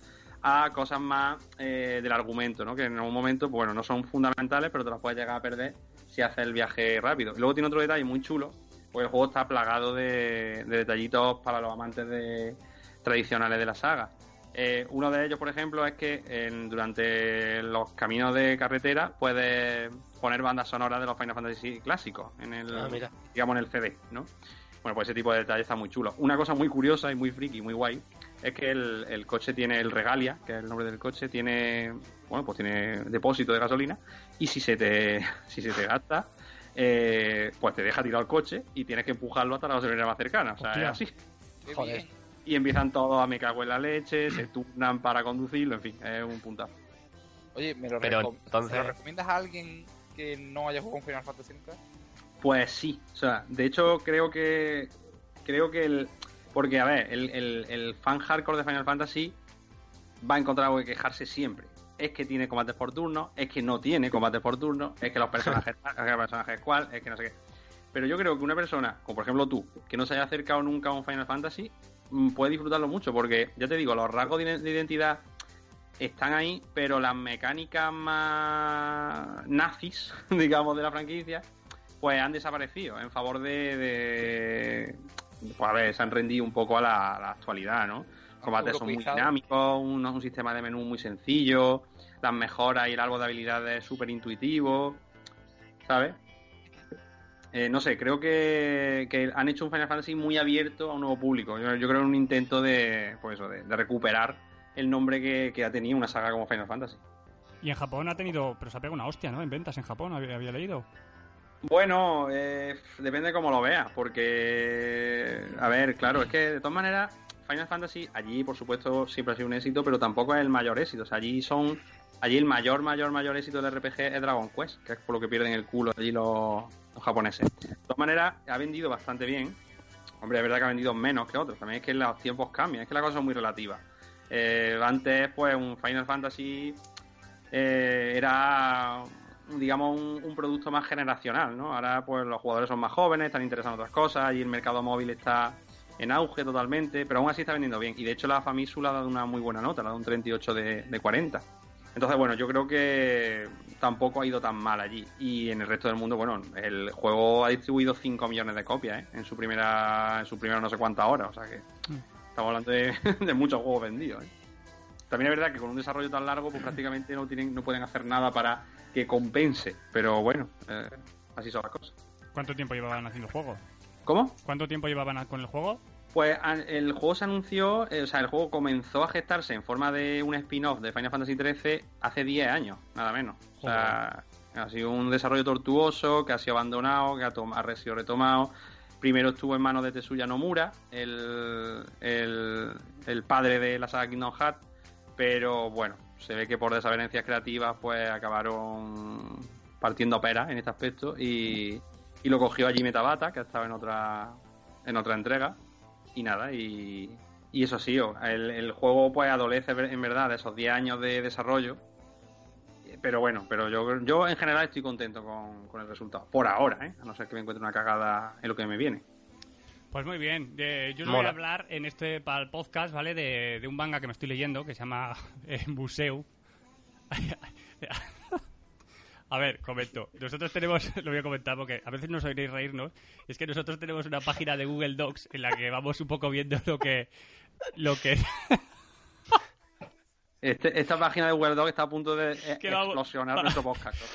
a cosas más eh, del argumento, ¿no? Que en algún momento, pues, bueno, no son fundamentales, pero te las puedes llegar a perder si haces el viaje rápido. Y luego tiene otro detalle muy chulo, pues el juego está plagado de, de detallitos para los amantes de, tradicionales de la saga. Eh, uno de ellos, por ejemplo, es que en- durante los caminos de carretera puedes poner bandas sonoras de los Final Fantasy clásicos en el, Ah, mira. digamos, en el CD, ¿no? Bueno, pues ese tipo de detalle está muy chulo. Una cosa muy curiosa y muy friki, muy guay, es que el, el coche tiene el Regalia, que es el nombre del coche, tiene, bueno, pues tiene depósito de gasolina y si se te, [LAUGHS] si se te gasta, eh, pues te deja tirado el coche y tienes que empujarlo hasta la gasolinera más cercana. O sea, Hostia. es así. Joder. Y empiezan todos a me cago en la leche, se turnan para conducirlo, en fin, es un puntazo. Oye, ¿me lo, Pero recom- entonces- ¿me lo recomiendas a alguien que no haya jugado un Final Fantasy nunca? Pues sí, o sea, de hecho creo que creo que el porque a ver, el, el, el fan hardcore de Final Fantasy va a encontrar algo que quejarse siempre. Es que tiene combates por turno, es que no tiene combates por turno, es que los personajes, es [LAUGHS] que los personajes cuál, es que no sé qué. Pero yo creo que una persona, como por ejemplo tú, que no se haya acercado nunca a un Final Fantasy, mm, puede disfrutarlo mucho, porque ya te digo, los rasgos de de identidad están ahí, pero las mecánicas más nazis, [LAUGHS] digamos, de la franquicia, pues han desaparecido en favor de, de- pues a ver, se han rendido un poco a la, a la actualidad, ¿no? Los combates son muy dinámicos, un, un sistema de menú muy sencillo, las mejoras y el árbol de habilidades súper intuitivo, ¿sabes? Eh, no sé, creo que, que han hecho un Final Fantasy muy abierto a un nuevo público. Yo, yo creo en un intento de, pues eso, de, de recuperar el nombre que, que ha tenido una saga como Final Fantasy. Y en Japón ha tenido, pero se ha pegado una hostia, ¿no? En ventas en Japón, había, había leído. Bueno, eh, depende de cómo lo veas, porque, a ver, claro, es que de todas maneras, Final Fantasy allí, por supuesto, siempre ha sido un éxito, pero tampoco es el mayor éxito. O sea, allí son, allí el mayor, mayor, mayor éxito del RPG es Dragon Quest, que es por lo que pierden el culo allí los, los japoneses. De todas maneras, ha vendido bastante bien. Hombre, es verdad que ha vendido menos que otros. También es que los tiempos cambian, es que la cosa es muy relativa. Eh, antes, pues, un Final Fantasy eh, era digamos un, producto más generacional, ¿no? Ahora pues los jugadores son más jóvenes, están interesados en otras cosas y el mercado móvil está en auge totalmente, pero aún así está vendiendo bien. Y de hecho la Famitsu ha dado una muy buena nota, le ha dado un 38 de, de 40. Entonces, bueno, yo creo que tampoco ha ido tan mal allí. Y en el resto del mundo, bueno, el juego ha distribuido 5 millones de copias, ¿eh? En su primera, en su primera no sé cuántas horas. O sea que estamos hablando de, [LAUGHS] de muchos juegos vendidos, ¿eh? También es verdad que con un desarrollo tan largo, pues prácticamente no tienen, no pueden hacer nada para que compense. Pero bueno, eh, así son las cosas. ¿Cuánto tiempo llevaban haciendo el juego? ¿Cómo? ¿Cuánto tiempo llevaban con el juego? Pues el juego se anunció, eh, o sea, el juego comenzó a gestarse en forma de un spin-off de Final Fantasy XIII hace 10 años, nada menos. O sea, ha sido un desarrollo tortuoso que ha sido abandonado, que ha, ha sido retomado. Primero estuvo en manos de Tetsuya Nomura, el, el, el padre de la saga Kingdom Hearts, pero bueno, se ve que por desavenencias creativas pues acabaron partiendo pera en este aspecto y, y lo cogió allí Metabata, que ha estado en otra, en otra entrega y nada, y, y eso sí, o- el, el juego pues adolece en verdad de esos 10 años de desarrollo, pero bueno, pero yo, yo en general estoy contento con, con el resultado, por ahora, ¿eh? a no ser que me encuentre una cagada en lo que me viene. Pues muy bien. Eh, yo os voy a hablar en este para el podcast, ¿vale? De, de un manga que me estoy leyendo que se llama [LAUGHS] eh, Museu. [LAUGHS] A ver, comento. Nosotros tenemos, [LAUGHS] lo voy a comentar porque a veces nos oiréis reírnos, es que nosotros tenemos una página de Google Docs en la que vamos un poco viendo lo que lo que [LAUGHS] Este, esta página de Google Doc está a punto de eh, vamos- explosionar va- [LAUGHS] nuestro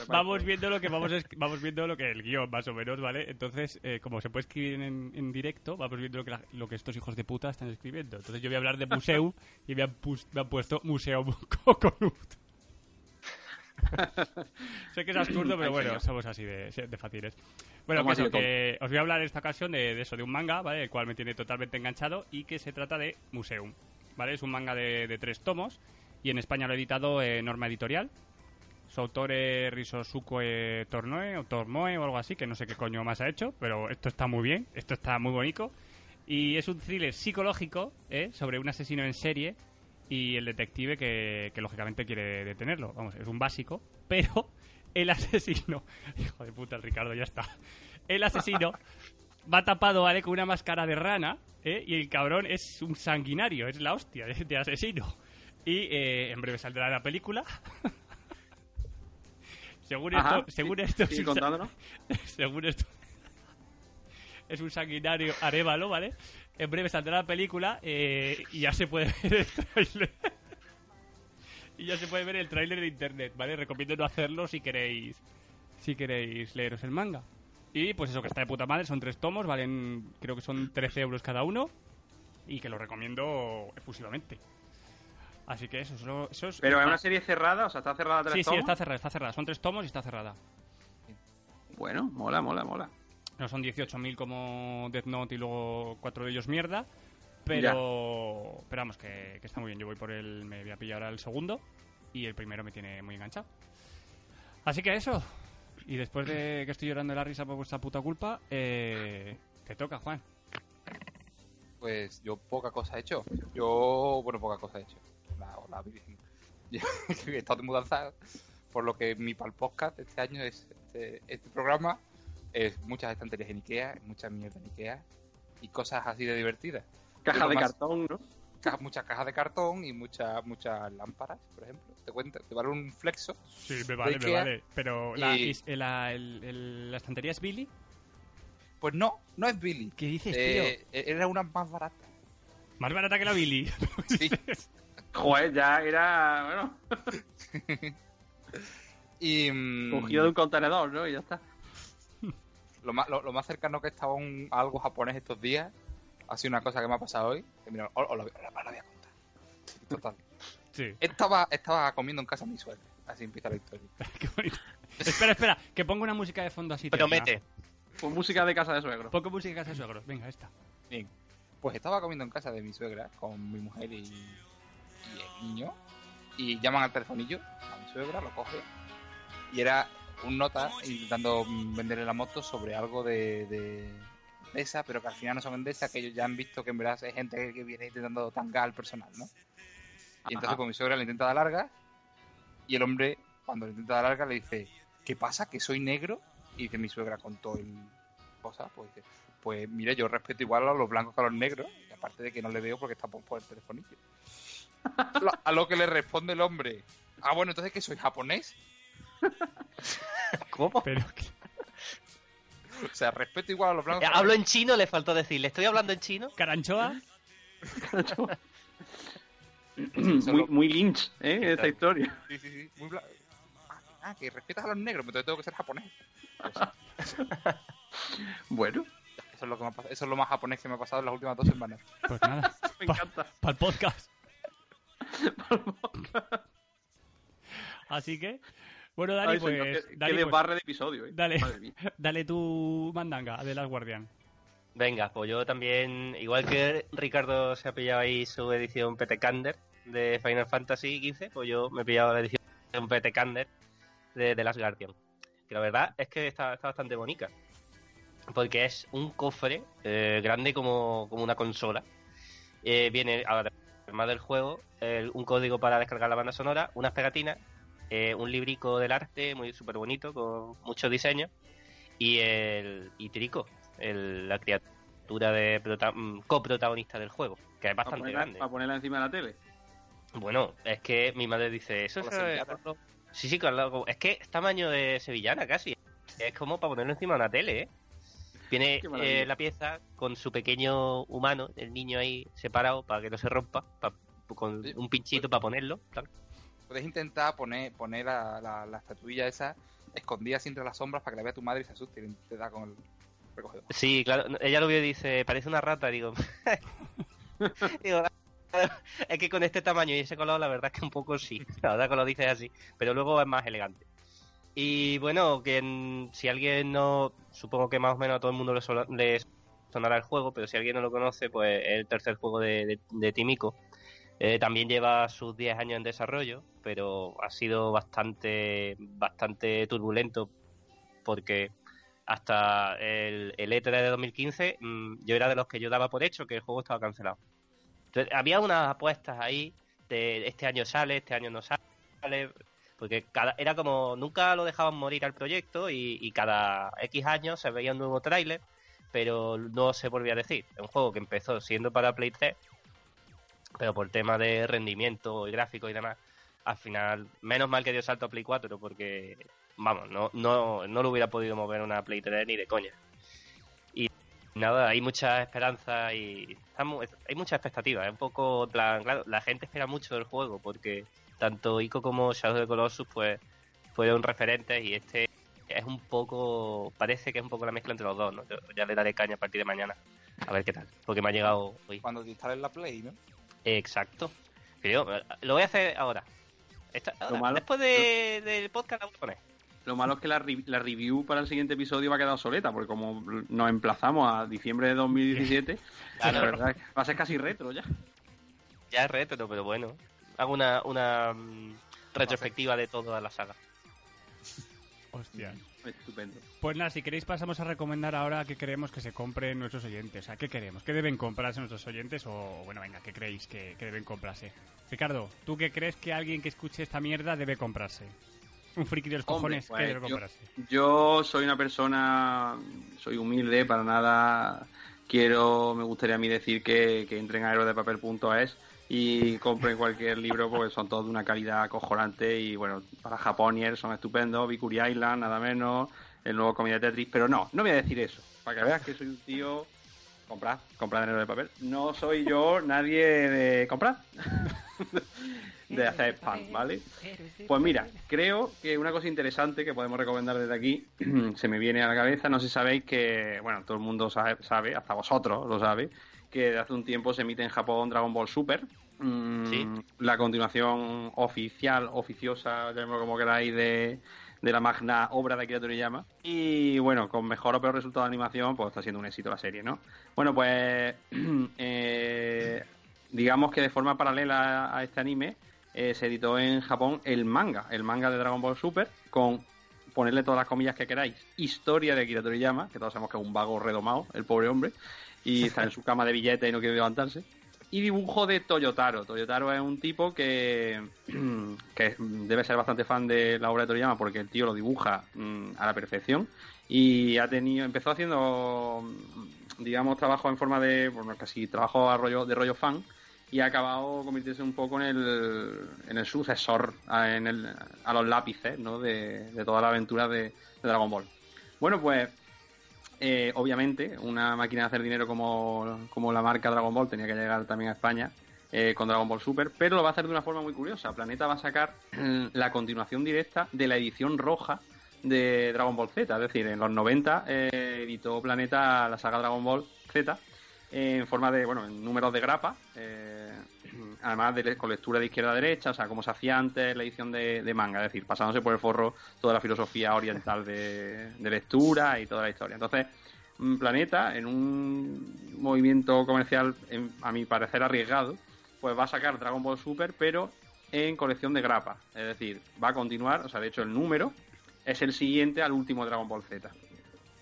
vamos viendo lo que vamos vamos viendo lo que el guion más o menos, ¿vale? Entonces, eh, como se puede escribir en, en directo, vamos viendo lo que, la- lo que estos hijos de puta están escribiendo. Entonces yo voy a hablar de Museu y me han, pus- me han puesto Museo Coconut. [LAUGHS] sé que es absurdo, pero bueno, somos así de, de fáciles. Bueno, que, eso, que os voy a hablar en esta ocasión de, de eso, de un manga, ¿vale? El cual me tiene totalmente enganchado y que se trata de Museum, ¿vale? Es un manga de, de tres tomos y en España lo he editado eh, Norma Editorial. Su autor es Risosuke Tornoe o Tormoe o algo así, que no sé qué coño más ha hecho, pero esto está muy bien, esto está muy bonito. Y es un thriller psicológico ¿eh? sobre un asesino en serie y el detective que, que lógicamente quiere detenerlo. Vamos, es un básico, pero el asesino... [LAUGHS] Hijo de puta, el Ricardo, ya está. El asesino [LAUGHS] va tapado, ¿vale? Con una máscara de rana, ¿eh? Y el cabrón es un sanguinario, es la hostia de, de asesino. Y eh, en breve saldrá la película. [LAUGHS] según Ajá, esto, según sí, esto, sa- contándonos. según esto, es un sanguinario arévalo, ¿vale? En breve saldrá la película eh, y ya se puede [LAUGHS] ver el tráiler. y ya se puede ver el tráiler de internet, ¿vale? Recomiendo no hacerlo si queréis si queréis leeros el manga. Y pues eso, que está de puta madre, son tres tomos, valen creo que son 13 euros cada uno y que lo recomiendo efusivamente. Así que eso, eso, eso es... Pero es una serie cerrada, o sea, está cerrada tres Sí, sí, tomos. está cerrada, está cerrada. Son tres tomos y está cerrada. Bueno, mola, mola, mola. No son 18.000 como Death Note y luego cuatro de ellos mierda. Pero, pero vamos, que, que está muy bien. Yo voy por el. Me voy a pillar ahora el segundo. Y el primero me tiene muy enganchado. Así que eso. Y después de que estoy llorando de la risa por vuestra puta culpa, eh, te toca, Juan. Pues yo poca cosa he hecho. Yo, bueno, poca cosa he hecho. La, la [LAUGHS] he estado de mudanza, por lo que mi pal podcast este año es este, este programa es muchas estanterías en Ikea, muchas mierdas en Ikea y cosas así de divertidas. Caja Pero de más- cartón, ¿no? Muchas cajas de cartón y muchas muchas lámparas, por ejemplo. Te cuenta, te vale un flexo. Sí, me vale, me vale. Pero la, Y- is- la, el- el- la estantería es Billy. Pues no, no es Billy. ¿Qué dices, Eh, era una más barata. tío? Más barata que la Billy. [LAUGHS] Sí. Joder, ya era, bueno, [LAUGHS] Y mm, cogido de un contenedor, ¿no? Y ya está. Lo, más, lo, lo más cercano que estaba a un- a algo japonés estos días ha sido una cosa que me ha pasado hoy. Que mira, os, os lo, voy a contar. Total. sí. Estaba, estaba comiendo en casa de mi suegra. Así empieza la historia. Espera, espera, que pongo una música de fondo así. Promete. Pues música de casa de suegro. Pongo música de casa de suegros. Venga, esta. Bien. Pues estaba comiendo en casa de mi suegra con mi mujer y, y el niño. Y llaman al telefonillo a mi suegra, lo coge. Y era un nota intentando venderle la moto sobre algo de, de Endesa, pero que al final no son Endesa, que ellos ya han visto que en verdad hay gente que viene intentando tangar al personal, ¿no? Y entonces Ajá. pues mi suegra le intenta dar larga y el hombre, cuando le intenta dar larga, le dice, ¿qué pasa? ¿Que soy negro? Y dice mi suegra con todo el cosa, pues dice, Pues mire, yo respeto igual a los blancos que a los negros, y aparte de que no le veo porque está por, por el telefonillo. [LAUGHS] Lo- a lo que le responde el hombre, ah, bueno, entonces que soy japonés. [LAUGHS] ¿Cómo? Pero O sea, respeto igual a los blancos. Eh, Hablo en chino, le faltó decirle. ¿Estoy hablando en chino? Caranchoa, muy, muy lynch, ¿eh? Esta tal? historia. Sí, sí, sí. Muy bla- ah, ah, que respetas a los negros, pero entonces tengo que ser japonés. [LAUGHS] Bueno, Eso es lo que me ha pasado- eso es lo más japonés que me ha pasado en las últimas dos semanas. pues nada, [LAUGHS] me Pa- encanta. para el podcast. Así que, bueno, Dani, Ay, pues, señor, qué, Dani, qué pues, desbarre de episodio, ¿eh? dale. [LAUGHS] Dale tu mandanga de las Guardian. Venga, pues yo también, igual que Ricardo se ha pillado ahí su edición PT Kander de Final Fantasy XV, pues yo me he pillado la edición PT Kander de The Last Guardian. Que la verdad es que está, está bastante bonita. Porque es un cofre eh, grande como, como una consola. Eh, viene, además del juego, el- un código para descargar la banda sonora, unas pegatinas, eh, un librico del arte muy súper bonito, con muchos diseños, y el y Trico, el- la criatura de prota- mm, coprotagonista del juego, que es bastante ponerla, grande. para ponerla encima de la tele. Bueno, es que mi madre dice, eso es... Sí, sí, claro, es que es tamaño de sevillana casi. Es como para ponerlo encima de una tele, ¿eh? Maravilla. eh, la pieza con su pequeño humano, el niño ahí separado para que no se rompa, pa- con un pinchito para ponerlo. claro. Puedes intentar poner, poner la, la, la estatuilla esa escondida entre las sombras para que la vea tu madre y se asuste y te da con el recogedor. Sí, claro, ella lo vio y dice, parece una rata, [LAUGHS] digo. es que con este tamaño y ese color, la verdad es que un poco sí. [LAUGHS] La verdad que lo dices así, pero luego es más elegante. Y bueno, que si alguien no, supongo que más o menos a todo el mundo le, sonará el juego, pero si alguien no lo conoce, pues es el tercer juego de, de, de Timiko. Eh, también lleva sus 10 años en desarrollo, pero ha sido bastante, bastante turbulento porque hasta el, el E3 de 2015 mm, yo era de los que yo daba por hecho que el juego estaba cancelado. Entonces, había unas apuestas ahí de este año sale, este año no sale, porque cada, era como nunca lo dejaban morir al proyecto y, cada X años se veía un nuevo tráiler, pero no se volvía a decir. Un juego que empezó siendo para Play 3, pero por tema de rendimiento y gráfico y demás, al final, menos mal que dio salto a Play 4 porque vamos, no, no, no lo hubiera podido mover una Play 3 ni de coña. Y nada, hay mucha esperanza y estamos, hay mucha expectativa. Es un poco, plan, claro, la gente espera mucho del juego porque tanto Ico como Shadow the Colossus pues fueron referentes y este es un poco, parece que es un poco la mezcla entre los dos, ¿no? Yo ya le daré caña a partir de mañana. A ver qué tal, porque me ha llegado hoy. Cuando te instales la Play, ¿no? Exacto. Yo, lo voy a hacer ahora. Esta- ahora, malo- Después de- del podcast la voy a poner. Lo malo es que la, re- la review para el siguiente episodio va a quedar obsoleta, porque como nos emplazamos a diciembre de 2017, [LAUGHS] Claro. la verdad es que va a ser casi retro ya. Ya es retro, pero bueno. Hago una, una mm, retrospectiva de toda la saga. Hostia. Estupendo. Pues nada, si queréis pasamos a recomendar ahora qué queremos que se compren nuestros oyentes. O sea, ¿qué queremos? ¿Qué deben comprarse nuestros oyentes? O, bueno, venga, ¿qué creéis que, que deben comprarse? Ricardo, ¿tú qué crees que alguien que escuche esta mierda debe comprarse? Un friki de los Hombre, cojones, pues, ¿qué debe comprarse? Yo soy una persona, soy humilde, para nada quiero, me gustaría a mí decir que, que entren a héroesdepapel.es y compren cualquier libro porque son todos de una calidad acojonante y bueno, para Japonier son estupendos, Vicuri Island, nada menos, el nuevo Comida Tetris, pero no, no voy a decir eso, para que veas que soy un tío, comprad, comprad héroes de papel, no soy yo nadie de comprar, [LAUGHS] de hacer spam, ¿vale? Pues mira, creo que una cosa interesante que podemos recomendar desde aquí [CLEARS THROAT] se me viene a la cabeza. No sé si sabéis que, bueno, todo el mundo sabe, sabe, hasta vosotros lo sabéis, que hace un tiempo se emite en Japón Dragon Ball Super. Mm, Sí. La continuación oficial, oficiosa, llamémoslo como queráis, de, de la magna obra de Akira Toriyama. Y bueno, con mejor o peor resultado de animación, pues está siendo un éxito la serie, ¿no? Bueno, pues [CLEARS THROAT] eh, digamos que de forma paralela a este anime eh, se editó en Japón el manga, el manga de Dragon Ball Super, con ponerle todas las comillas que queráis, historia de Akira Toriyama, que todos sabemos que es un vago redomado, el pobre hombre, y está en su cama de billete y no quiere levantarse. Y dibujo de Toyotaro. Toyotaro es un tipo que, [CLEARS THROAT] que debe ser bastante fan de la obra de Toriyama porque el tío lo dibuja mm, a la perfección y ha tenido empezó haciendo mm, digamos, trabajo en forma de, bueno, casi trabajo a rollo, de rollo fan y ha acabado convirtiéndose un poco en el, en el sucesor en el, a los lápices ¿no? de, de toda la aventura de Dragon Ball. Bueno, pues eh, obviamente una máquina de hacer dinero como, como la marca Dragon Ball tenía que llegar también a España eh, con Dragon Ball Super, pero lo va a hacer de una forma muy curiosa. Planeta va a sacar la continuación directa de la edición roja de Dragon Ball Z, es decir, en los 90 eh, editó Planeta la saga Dragon Ball Z en forma de, bueno, en números de grapa, eh, además de con lectura de izquierda a derecha, o sea, como se hacía antes la edición de, de manga, es decir, pasándose por el forro toda la filosofía oriental de, de lectura y toda la historia. Entonces, mm, Planeta, en un movimiento comercial, en- a mi parecer arriesgado, pues va a sacar Dragon Ball Super, pero en colección de grapa. Es decir, va a continuar, o sea, de hecho el número es el siguiente al último Dragon Ball Z.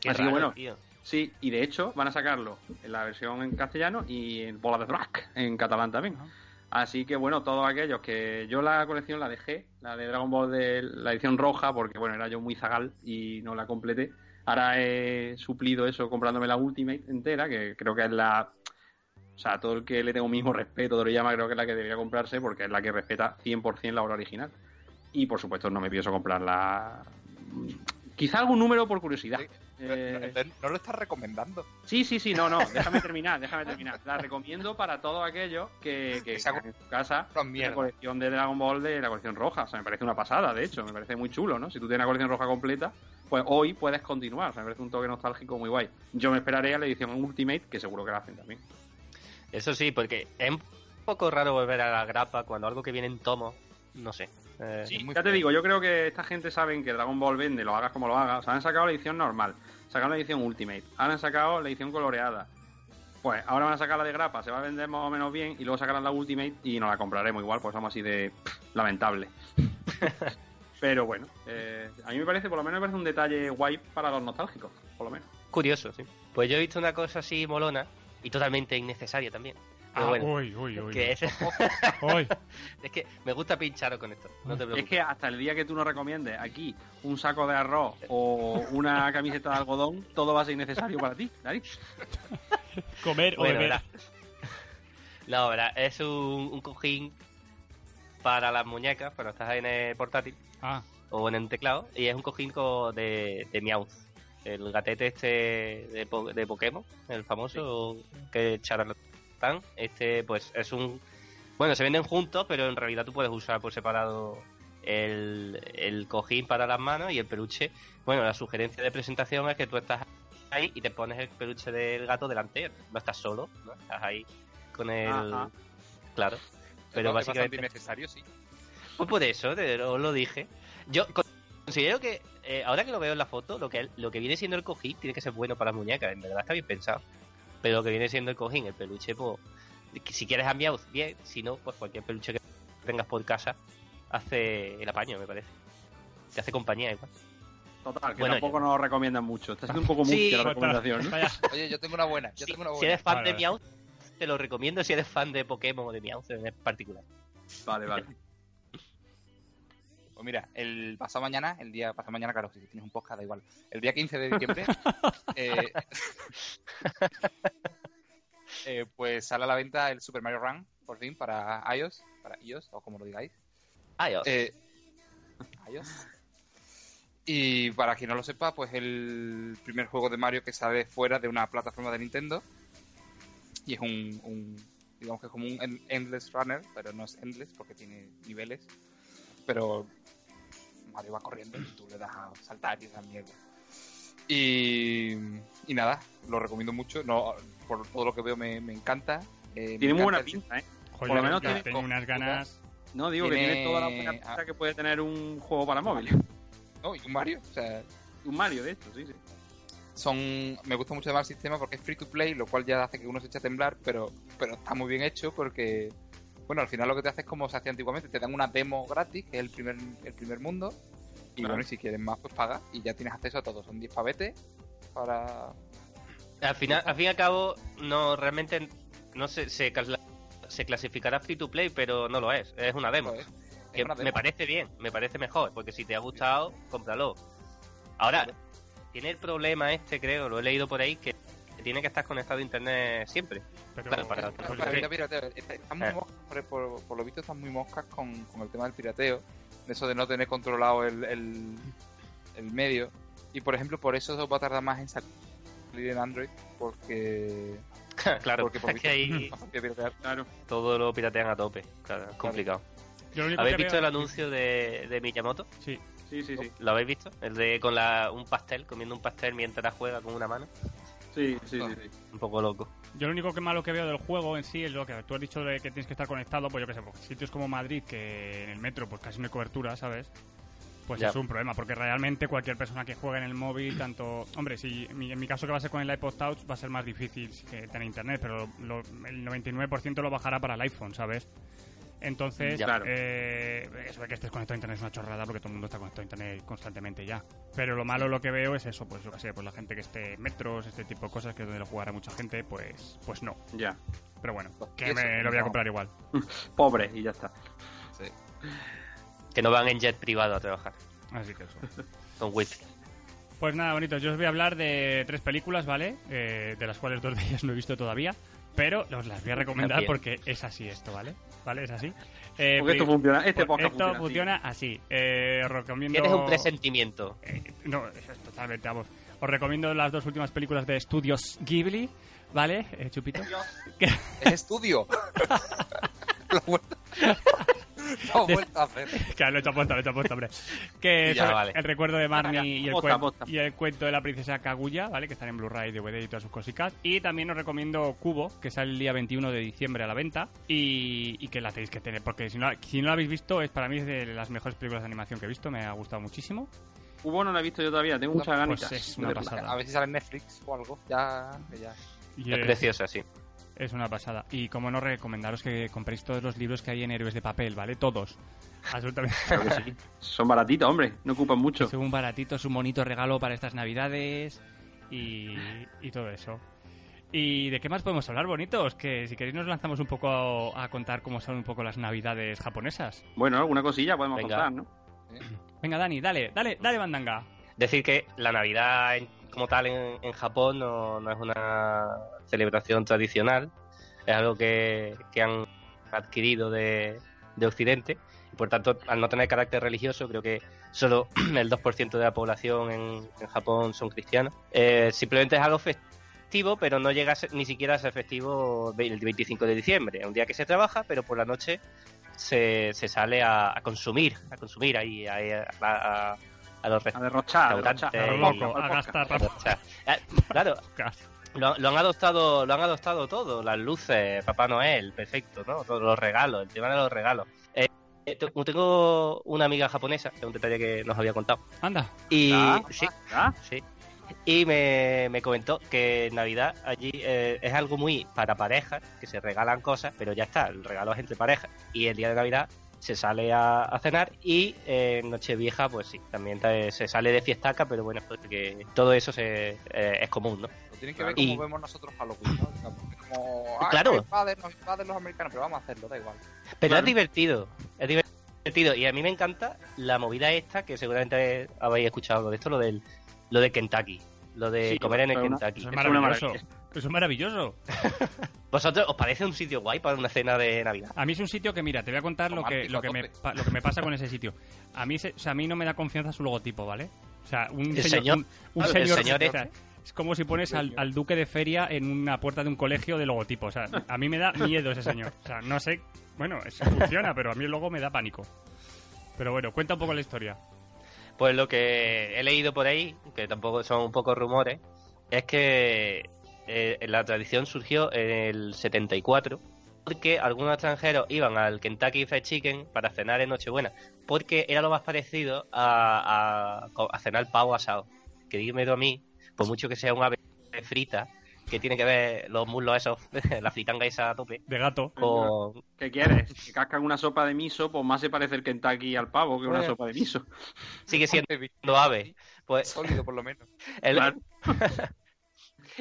Qué Así que bueno, tío. Sí, y de hecho van a sacarlo en la versión en castellano y en Bola de Drag en catalán también. Así que bueno, todos aquellos que yo la colección la dejé, la de Dragon Ball de la edición roja, porque bueno, era yo muy zagal y no la completé. Ahora he suplido eso comprándome la Ultimate entera, que creo que es la... O sea, todo el que le tengo mismo respeto, Toriyama, creo que es la que debería comprarse porque es la que respeta 100% la obra original. Y por supuesto no me pienso comprarla... Quizá algún número por curiosidad. Sí. Eh, no lo estás recomendando. Sí, sí, sí, no, no, [LAUGHS] déjame terminar, déjame terminar. La recomiendo para todos aquellos que, que tengan en su casa la colección de Dragon Ball de la colección roja. O sea, me parece una pasada, de hecho, me parece muy chulo, ¿no? Si tú tienes la colección roja completa, pues hoy puedes continuar. O sea, me parece un toque nostálgico muy guay. Yo me esperaré a la edición Ultimate, que seguro que la hacen también. Eso sí, porque es un poco raro volver a la grapa cuando algo que viene en tomo, no sé. Eh, Sí. ya te feo. digo, yo creo que esta gente saben que Dragon Ball vende, lo hagas como lo hagas. O sea, han sacado la edición normal, sacaron la edición Ultimate, ahora han sacado la edición coloreada. Pues ahora van a sacar la de grapa, se va a vender más o menos bien y luego sacarán la Ultimate y nos la compraremos igual, pues somos así de pff, lamentable. [LAUGHS] Pero bueno, eh, a mí me parece, por lo menos me parece un detalle guay para los nostálgicos, por lo menos. Curioso, sí. Pues yo he visto una cosa así molona y totalmente innecesaria también. Pero Ah, bueno, uy, uy, uy. que es, [LAUGHS] es que me gusta pincharos con esto. No te Es preocupes. que hasta el día que tú nos recomiendes aquí un saco de arroz o una [LAUGHS] camiseta de algodón, todo va a ser innecesario para ti, David. [LAUGHS] Comer o Bueno, beber. No, verá, es un, un cojín para las muñecas, cuando estás en el portátil Ah, o en el teclado, y es un cojín co- de, de Meowth, el gatete este de, po- de Pokémon, el famoso que charlatán. Este, pues es un. Bueno, se venden juntos, pero en realidad tú puedes usar por separado el, el cojín para las manos y el peluche. Bueno, la sugerencia de presentación es que tú estás ahí y te pones el peluche del gato delante. No estás solo, ¿no? Estás ahí con el. Ajá. Claro. Pero básicamente. innecesario, sí. Pues por eso, te lo, lo dije. Yo con- considero que, eh, ahora que lo veo en la foto, lo que, lo que viene siendo el cojín tiene que ser bueno para las muñecas, en verdad está bien pensado. Pero lo que viene siendo el cojín, el peluche, pues, si quieres a Meowth, bien, si no, pues cualquier peluche que tengas por casa hace el apaño, me parece. Te hace compañía igual. Total, que Bueno, tampoco nos recomiendan mucho. Está siendo un poco Sí, mucha la pues, recomendación. Oye, yo tengo una buena. Yo Si, tengo una si buena. eres fan Vale, de. Meowth, te lo recomiendo si eres fan de Pokémon o de Meowth en particular. Vale, vale. Pues mira, el pasado mañana, el día pasado mañana, claro, si tienes un podcast da igual. El día 15 de diciembre, [LAUGHS] eh, [LAUGHS] eh, pues sale a la venta el Super Mario Run, por fin, para iOS, para iOS, o como lo digáis. Adiós. Eh, iOS. Y para quien no lo sepa, pues el primer juego de Mario que sale fuera de una plataforma de Nintendo. Y es un, un- digamos que es como un en- Endless Runner, pero no es Endless porque tiene niveles. Pero Mario va corriendo y tú le das a saltar y esa mierda. Y, y nada, lo recomiendo mucho. No, por todo lo que veo me, me encanta. Eh, me Tiene muy buena pinta, ¿eh? Joder, Por lo menos tiene- tengo unas ganas. No, digo que Tiene- tiene toda la buena pinta que puede tener un juego para móvil. No, y un Mario, o sea, Un Mario, de hecho, sí, sí. son me gusta mucho además el sistema porque es free to play lo cual ya hace que uno se eche a temblar pero pero está muy bien hecho porque bueno al final lo que te hace es como se hacía antiguamente te dan una demo gratis que es el primer el primer mundo y Claro. bueno y si quieres más pues paga y ya tienes acceso a todo son 10 pavetes para Al final, al fin y al cabo, no realmente no se, se, se clasificará free to play, pero no lo es. Es una demo. joder, es que una me parece bien, me parece mejor, porque si te ha gustado, cómpralo. Ahora, tiene el problema este, creo, lo he leído por ahí, que tiene que estar conectado a internet siempre. Pero, Claro, para- Para es que- evitar pirateo. Están muy Eh. Por, por- lo visto están muy moscas con, con el tema del pirateo, de eso de no tener controlado el, el, el medio. Y por ejemplo, por eso va a tardar más en salir en Android, porque, [LAUGHS] claro, porque por es que ahí [LAUGHS] visto que piratear. Claro. todo lo piratean a tope. Claro, es complicado. ¿Habéis visto veo- el anuncio de, de Miyamoto? Sí. Sí, sí, sí. ¿Lo habéis visto? El de con la, un pastel, comiendo un pastel mientras juega con una mano. Sí, sí, sí. sí. Un poco loco. Yo lo único que malo que veo del juego en sí es lo que tú has dicho de que tienes que estar conectado, pues yo qué sé, pues, sitios como Madrid, que en el metro pues casi no hay cobertura, ¿sabes? Pues es un problema, porque realmente cualquier persona que juegue en el móvil, tanto... Hombre, si en mi, en mi caso que va a ser con el iPod Touch, va a ser más difícil que tener internet, pero lo- el 99% lo bajará para el iPhone, ¿sabes? Entonces, Ya. Claro. eh, eso de que estés conectado a internet es una chorrada porque todo el mundo está conectado a internet constantemente ya. Pero lo malo lo que veo es eso, pues yo qué sé, pues la gente que esté en metros, este tipo de cosas, que es donde lo jugará mucha gente, pues, pues no. Ya. Pero bueno, Los que me lo voy a no. comprar igual. [LAUGHS] Pobre, y ya está. Sí. Que no van en jet privado a trabajar. Así que eso. [LAUGHS] Con wifi. Pues nada, bonito. Yo os voy a hablar de tres películas, ¿vale? Eh, de las cuales dos de ellas no he visto todavía. Pero os las voy a recomendar Bien. porque es así esto, ¿vale? ¿Vale? Es así. Eh, Porque esto funciona, este pues podcast esto funciona, funciona así. Eh, os recomiendo... Tienes un presentimiento. Eh, no, es totalmente, vamos. Os recomiendo las dos últimas películas de estudios Ghibli, ¿vale? Eh, Chupito. Que- [LAUGHS] Es estudio. [LAUGHS] [LAUGHS] [LAUGHS] he vuelto... a hacer. [LAUGHS] Claro, lo he hecho aposta, lo he hecho aposta, hombre. Que [LAUGHS] Ya, sobre vale. el recuerdo de Marnie y el, y el cuento de la princesa Kaguya, ¿vale? Que están en Blu-ray, DVD y todas sus cositas. Y también os recomiendo Cubo, que sale el día 21 de diciembre a la venta. Y, y que la tenéis que tener, porque si no, si no la habéis visto, es para mí es de las mejores películas de animación que he visto. Me ha gustado muchísimo. Hubo no la he visto yo todavía, tengo muchas Pues ganitas. es una de verla. pasada. A ver si sale en Netflix o algo. Ya, que ya. Es, preciosa, sí. Es una pasada. Y como no recomendaros que compréis todos los libros que hay en Héroes de Papel, ¿vale? Todos. Absolutamente. Claro que sí. Son baratitos, hombre, no ocupan mucho. Es un baratito, es un bonito regalo para estas navidades y, y todo eso. ¿Y de qué más podemos hablar, bonitos? Que si queréis nos lanzamos un poco a, a contar cómo son un poco las navidades japonesas. Bueno, alguna cosilla podemos Venga. contar, ¿no? Venga, Dani, dale, dale, dale, bandanga. Decir que la Navidad en- como tal en, en Japón no, no es una celebración tradicional, es algo que, que han adquirido de, de Occidente. Y por tanto al no tener carácter religioso creo que solo [CLEARS THROAT] el 2% de la población en, en Japón son cristianos. Eh, simplemente es algo festivo pero no llega a ser- ni siquiera a ser festivo el 25 de diciembre, es un día que se trabaja pero por la noche se, se sale a, a consumir, a consumir ahí, ahí a, a- a los A derrochar, a derrochar. A lo y- loco, a gastar eh, [LAUGHS] claro, lo, lo han adoptado, lo han adoptado todo, las luces, Papá Noel, perfecto, ¿no? Todos los regalos, el tema de los regalos. Eh, eh, te- tengo una amiga japonesa, es un detalle que nos había contado. Anda, Y Ah, sí, ¿Ah? sí. Y me, me comentó que Navidad allí eh, es algo muy para parejas, que se regalan cosas, pero ya está, el regalo es entre parejas. Y el día de Navidad se sale a, a cenar y eh, en Nochevieja, pues sí, también te- se sale de fiestaca, pero bueno, porque todo eso se, eh, es común, ¿no? Lo tienen que ver Y- como vemos nosotros Halloween, ¿no? Como, [LAUGHS] ah, Claro. Nos invaden, nos invaden los americanos, pero vamos a hacerlo, da igual. Pero Claro. es divertido, es divertido. Y a mí me encanta la movida esta, que seguramente habéis escuchado algo de esto, lo del lo de Kentucky. Lo de Sí, comer en el una- Kentucky. es Es una maravilloso. Eso es maravilloso. [LAUGHS] ¿Vosotros os parece un sitio guay para una cena de Navidad? A mí es un sitio que, mira, te voy a contar lo que, lo que, me, pa- lo que me pasa con ese sitio. A mí, se- o sea, a mí no me da confianza su logotipo, ¿vale? O sea, un El señor... un, un el señor, señor o sea, es como si pones al, al duque de feria en una puerta de un colegio de logotipo. O sea, a mí me da miedo ese señor. O sea, no sé... Bueno, eso funciona, pero a mí luego me da pánico. Pero bueno, cuenta un poco la historia. Pues lo que he leído por ahí, que tampoco son un poco rumores, es que eh, la tradición surgió en el 74 porque algunos extranjeros iban al Kentucky Fried Chicken para cenar en Nochebuena, porque era lo más parecido a, a, a cenar pavo asado. Que dígame tú a mí, por mucho que sea un ave frita, que tiene que ver los muslos esos, [LAUGHS] la fritanga esa a tope, De gato. con... ¿Qué quieres? Que cascan una sopa de miso, pues más se parece el Kentucky al pavo que una Bueno. sopa de miso. sigue siendo [LAUGHS] ave. Pues Sólido, por lo menos. el- Claro. [LAUGHS]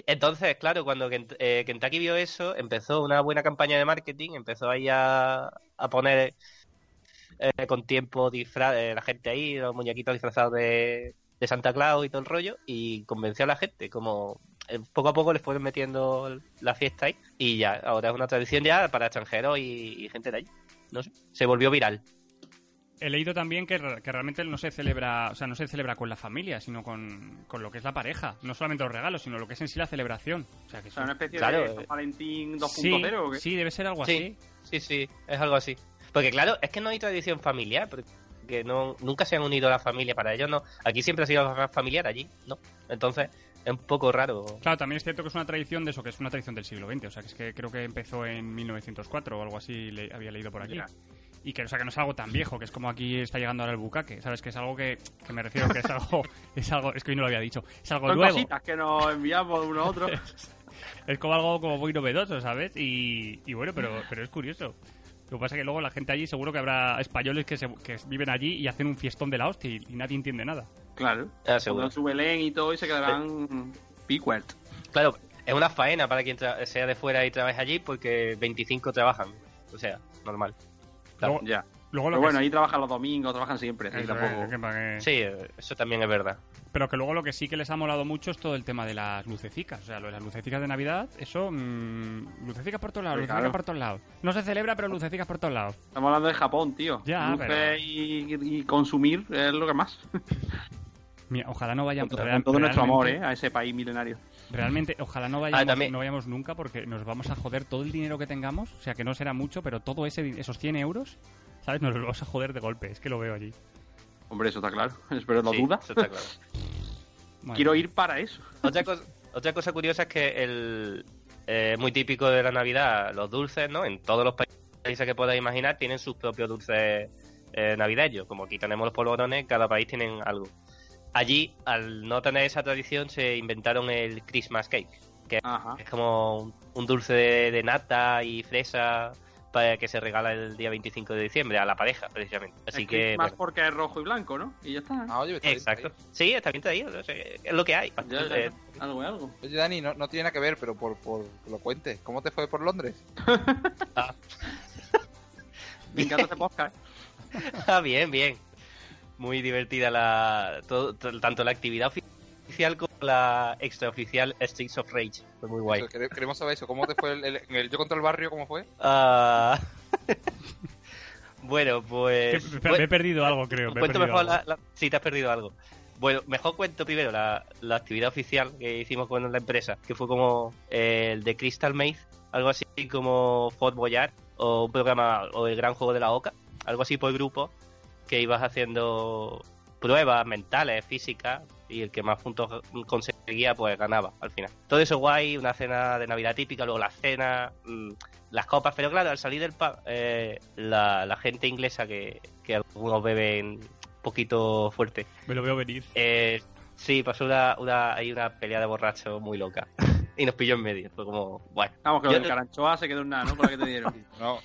Entonces, claro, cuando eh, Kentucky vio eso, empezó una buena campaña de marketing, empezó ahí a, a poner eh, con tiempo disfraz, eh, la gente ahí, los muñequitos disfrazados de, de Santa Claus y todo el rollo, y convenció a la gente, como eh, poco a poco les fueron metiendo la fiesta ahí y ya, ahora es una tradición ya para extranjeros y gente de allí. No sé, se volvió viral. He leído también que, re- que realmente no se celebra, o sea, no se celebra con la familia, sino con, con lo que es la pareja. No solamente los regalos, sino lo que es en sí la celebración. O sea, que O sea, una especie Claro, de eh. San Valentín 2.0 sí, ¿o qué? sí, debe ser algo Sí. así. Sí, sí, es algo así. Porque claro, es que no hay tradición familiar, porque no, nunca se han unido a la familia para ellos, no. Aquí siempre ha sido familiar, allí, ¿no? Entonces, es un poco raro. Claro, también es cierto que es una tradición de eso, que es una tradición del siglo XX. O sea, que es que creo que empezó en 1904 o algo así, le- había leído por aquí. Ya. Y que, o sea, que no es algo tan viejo, que es como aquí está llegando ahora el bucaque. ¿Sabes? Que es algo que, que me refiero que es algo, [LAUGHS] es algo, es que hoy no lo había dicho. Es algo Son nuevo. cositas que nos enviamos uno a otro. [LAUGHS] Es como algo como muy novedoso, ¿sabes? Y, y bueno, pero, pero es curioso. Lo que pasa es que luego la gente allí seguro que habrá españoles que, se, que viven allí y hacen un fiestón de la hostia y, y nadie entiende nada. claro. Ah, seguro. Su Belén y todo y se quedarán picuert. Claro, es una faena para quien sea de fuera y trabaje allí porque 25 trabajan. O sea, normal. Claro. Luego, Ya. luego lo Pero que bueno, sí- ahí trabajan los domingos, trabajan siempre. así que Eso es, tampoco... es que para que- Sí, eso también es verdad. Pero que luego lo que sí que les ha molado mucho es todo el tema de las lucecicas. O sea, lo de las lucecicas de Navidad, eso, mm, lucecicas por todos lados, Sí, lucecicas claro. por todos lados. No se celebra, pero lucecicas por todos lados. Estamos hablando de Japón, tío. Ya, Luces pero- y, y consumir es lo que más. [LAUGHS] Mira, ojalá no vayamos... Con real- todo nuestro amor, ¿eh? A ese país milenario. Realmente, ojalá no vayamos, Ah, también. no vayamos nunca porque nos vamos a joder todo el dinero que tengamos. O sea, que no será mucho, pero todo ese esos 100 euros, ¿sabes? Nos los vamos a joder de golpe. Es que lo veo allí. Hombre, eso está claro. [LAUGHS] Pero no Sí, duda. eso está claro. [LAUGHS] Quiero ir para eso. Otra cosa, otra cosa curiosa es que el eh, muy típico de la Navidad, los dulces, ¿no? En todos los países que podáis imaginar tienen sus propios dulces eh, navideños. Como aquí tenemos los polvorones, cada país tienen algo. Allí, al no tener esa tradición, se inventaron el Christmas cake. Ajá. Es como un, dulce de, de nata y fresa para que se regala el día 25 de diciembre a la pareja, precisamente. Así Es que, más bueno, porque es rojo y blanco, ¿no? Y ya está. Ah, oye, está bien, exacto. Sí, está bien traído. no sé, es lo que hay. Ya, ya, ya. Algo es algo. Oye, Dani, no, no tiene nada que ver, pero por, por que lo cuentes. ¿Cómo te fue por Londres? [LAUGHS] Me encanta este podcast. ¿eh? [LAUGHS] Ah, bien, bien. Muy divertida la todo- tanto la actividad oficial como la extraoficial Streets of Rage. Fue muy guay. Queremos saber eso. ¿Cómo te fue el, el- el Yo contra el barrio? ¿Cómo fue? Ah, [LAUGHS] bueno, pues... me he perdido algo, creo. me he cuento perdido mejor algo. la, te has perdido algo. Bueno, mejor cuento primero la, la actividad oficial que hicimos con la empresa, que fue como eh, el de Crystal Maze, algo así como Fort Boyard, o un programa, o el Gran Juego de la Oca, algo así por grupo, que ibas haciendo pruebas mentales, físicas, y el que más puntos conseguía, pues ganaba al final. Todo eso guay, una cena de Navidad típica, luego la cena, mm, las copas, pero claro, al salir del pub, eh, la, la gente inglesa que, que algunos beben un poquito fuerte, Me lo veo venir. eh, sí, pasó una, una, hay una pelea de borrachos muy loca. y nos pilló en medio. Fue como, bueno. Vamos, que lo del caranchoa se quedó en nada, ¿no? Que te dieron. [LAUGHS] No,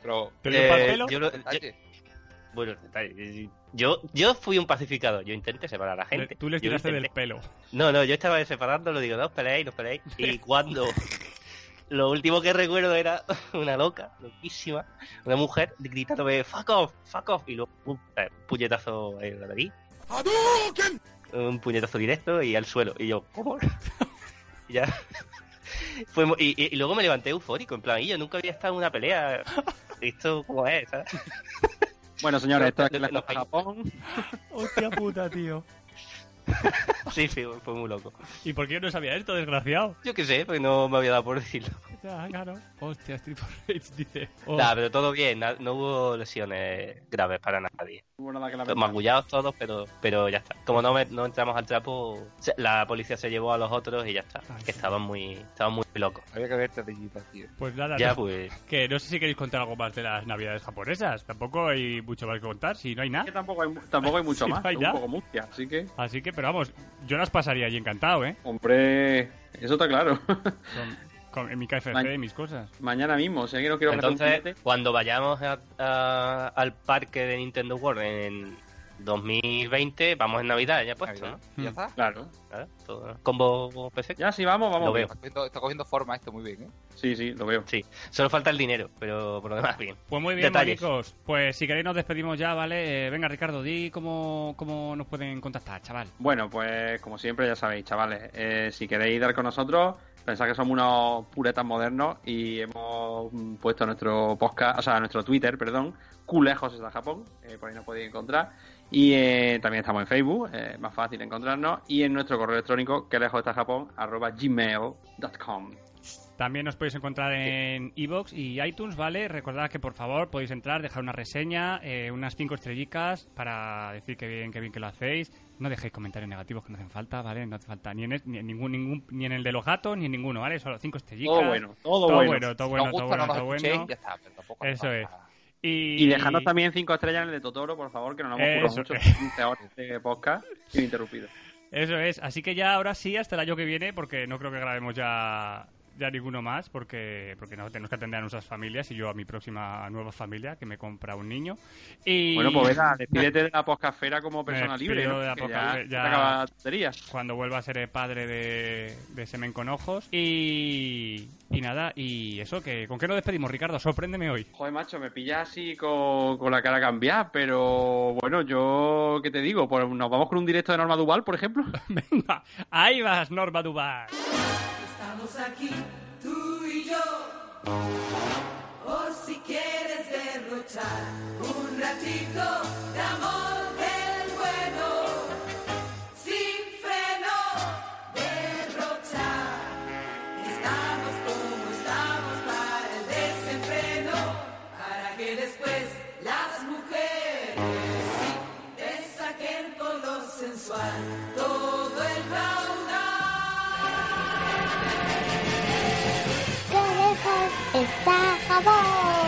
pero... ¿Te dio eh, yo, lo- yo- detalle. bueno, detalle, yo, yo fui un pacificador. Yo intenté separar a la gente. Tú les tiraste del pelo. No, no, yo estaba separando, lo digo, no os peleéis, no os peleéis. Y cuando [LAUGHS] lo último que recuerdo era una loca, loquísima, una mujer gritándome fuck off, fuck off, y luego un eh, puñetazo en la nariz. Un puñetazo directo y al suelo. Y yo, ¿cómo? [LAUGHS] y ya. Fue y- y luego me levanté eufórico, en plan, y yo nunca había estado en una pelea. Esto, ¿cómo es? ¿sabes? [LAUGHS] Bueno, señores, esto es la de Japón. [LAUGHS] Hostia puta, tío. Sí, sí, fue muy loco. ¿Y por qué yo no sabía esto, desgraciado? Yo qué sé, porque no me había dado por decirlo. Ya, claro. Hostia, Street for Rage dice. Oh, Nah, pero todo bien, na- no hubo lesiones graves para nadie. No hubo nada que. Magullados todos, pero pero ya está. Como no, me- no entramos al trapo, se- la policía se llevó a los otros y ya está. Ay, que sí. estaban muy estaban muy locos. Había que digital, tío. Pues nada, Ya no- pues. que no sé si queréis contar algo más de las navidades japonesas. Tampoco hay mucho más que contar, si no hay nada. que tampoco hay, tampoco hay mucho [LAUGHS] Sí, más. no hay un poco mustia, así que... Así que, pero vamos, yo las pasaría allí encantado, ¿eh? Hombre, eso está claro. [LAUGHS] En mi KFC y mis cosas. Mañana mismo, si alguien no quiere meter un Entonces, cuando vayamos a- a- al parque de Nintendo World en 2020, vamos en Navidad, ya puesto, Navidad. ¿no? ¿Y ya está? Claro. Claro, todo. Combo PC. Ya, sí, vamos, vamos. Lo veo. Está cogiendo, está cogiendo forma esto muy bien, ¿eh? Sí, sí, lo veo. Sí, solo falta el dinero, pero por lo demás bien. Pues muy bien, maricos. Pues si queréis nos despedimos ya, ¿vale? Eh, venga, Ricardo, di cómo, cómo nos pueden contactar, chaval. Bueno, pues como siempre ya sabéis, chavales, eh, si queréis dar con nosotros, pensad que somos unos puretas modernos y hemos puesto nuestro podcast, o sea, nuestro Twitter, perdón, Culejos hasta Japón, eh, por ahí nos podéis encontrar. Y eh, también estamos en Facebook, eh, más fácil encontrarnos, y en nuestro correo electrónico, que lejos está Japón, arroba gmail.com. También nos podéis encontrar en iVoox y iTunes, ¿vale? Recordad que por favor podéis entrar, dejar una reseña, eh, unas cinco estrellicas para decir que bien, que bien que lo hacéis. No dejéis comentarios negativos que no hacen falta, ¿vale? No hace falta ni en, el- ni en ningún, ningún, ni en el de los gatos ni en ninguno, ¿vale? Solo cinco estrellitas. Todo bueno, todo, Todo bueno. bueno, todo bueno, todo bueno, no todo bueno. ya está, pero tampoco hace Eso es. Y, Y dejadnos también cinco estrellas en el de Totoro, por favor, que nos hemos currado Eso. mucho 15 horas de podcast ininterrumpido. Eso es. Así que ya ahora sí, hasta el año que viene, porque no creo que grabemos ya ya ninguno más, porque porque no tenemos que atender a nuestras familias y yo a mi próxima nueva familia, que me compra un niño. Y Bueno, pues venga, despídete de la podcastfera como persona libre, ¿no? de la Que podcastfera, ya, ya- se acaba la tontería. cuando vuelva a ser el padre de, de Semen con ojos. Y, y nada, y eso, que ¿con qué nos despedimos, Ricardo? Sorpréndeme hoy. Joder, macho, me pillas así con, con la cara cambiada, pero bueno, yo, ¿qué te digo? Pues nos vamos con un directo de Norma Duval, por ejemplo. [LAUGHS] Venga, ahí vas, Norma Duval. Estamos aquí, tú y yo. Por si quieres derrochar un ratito Apa.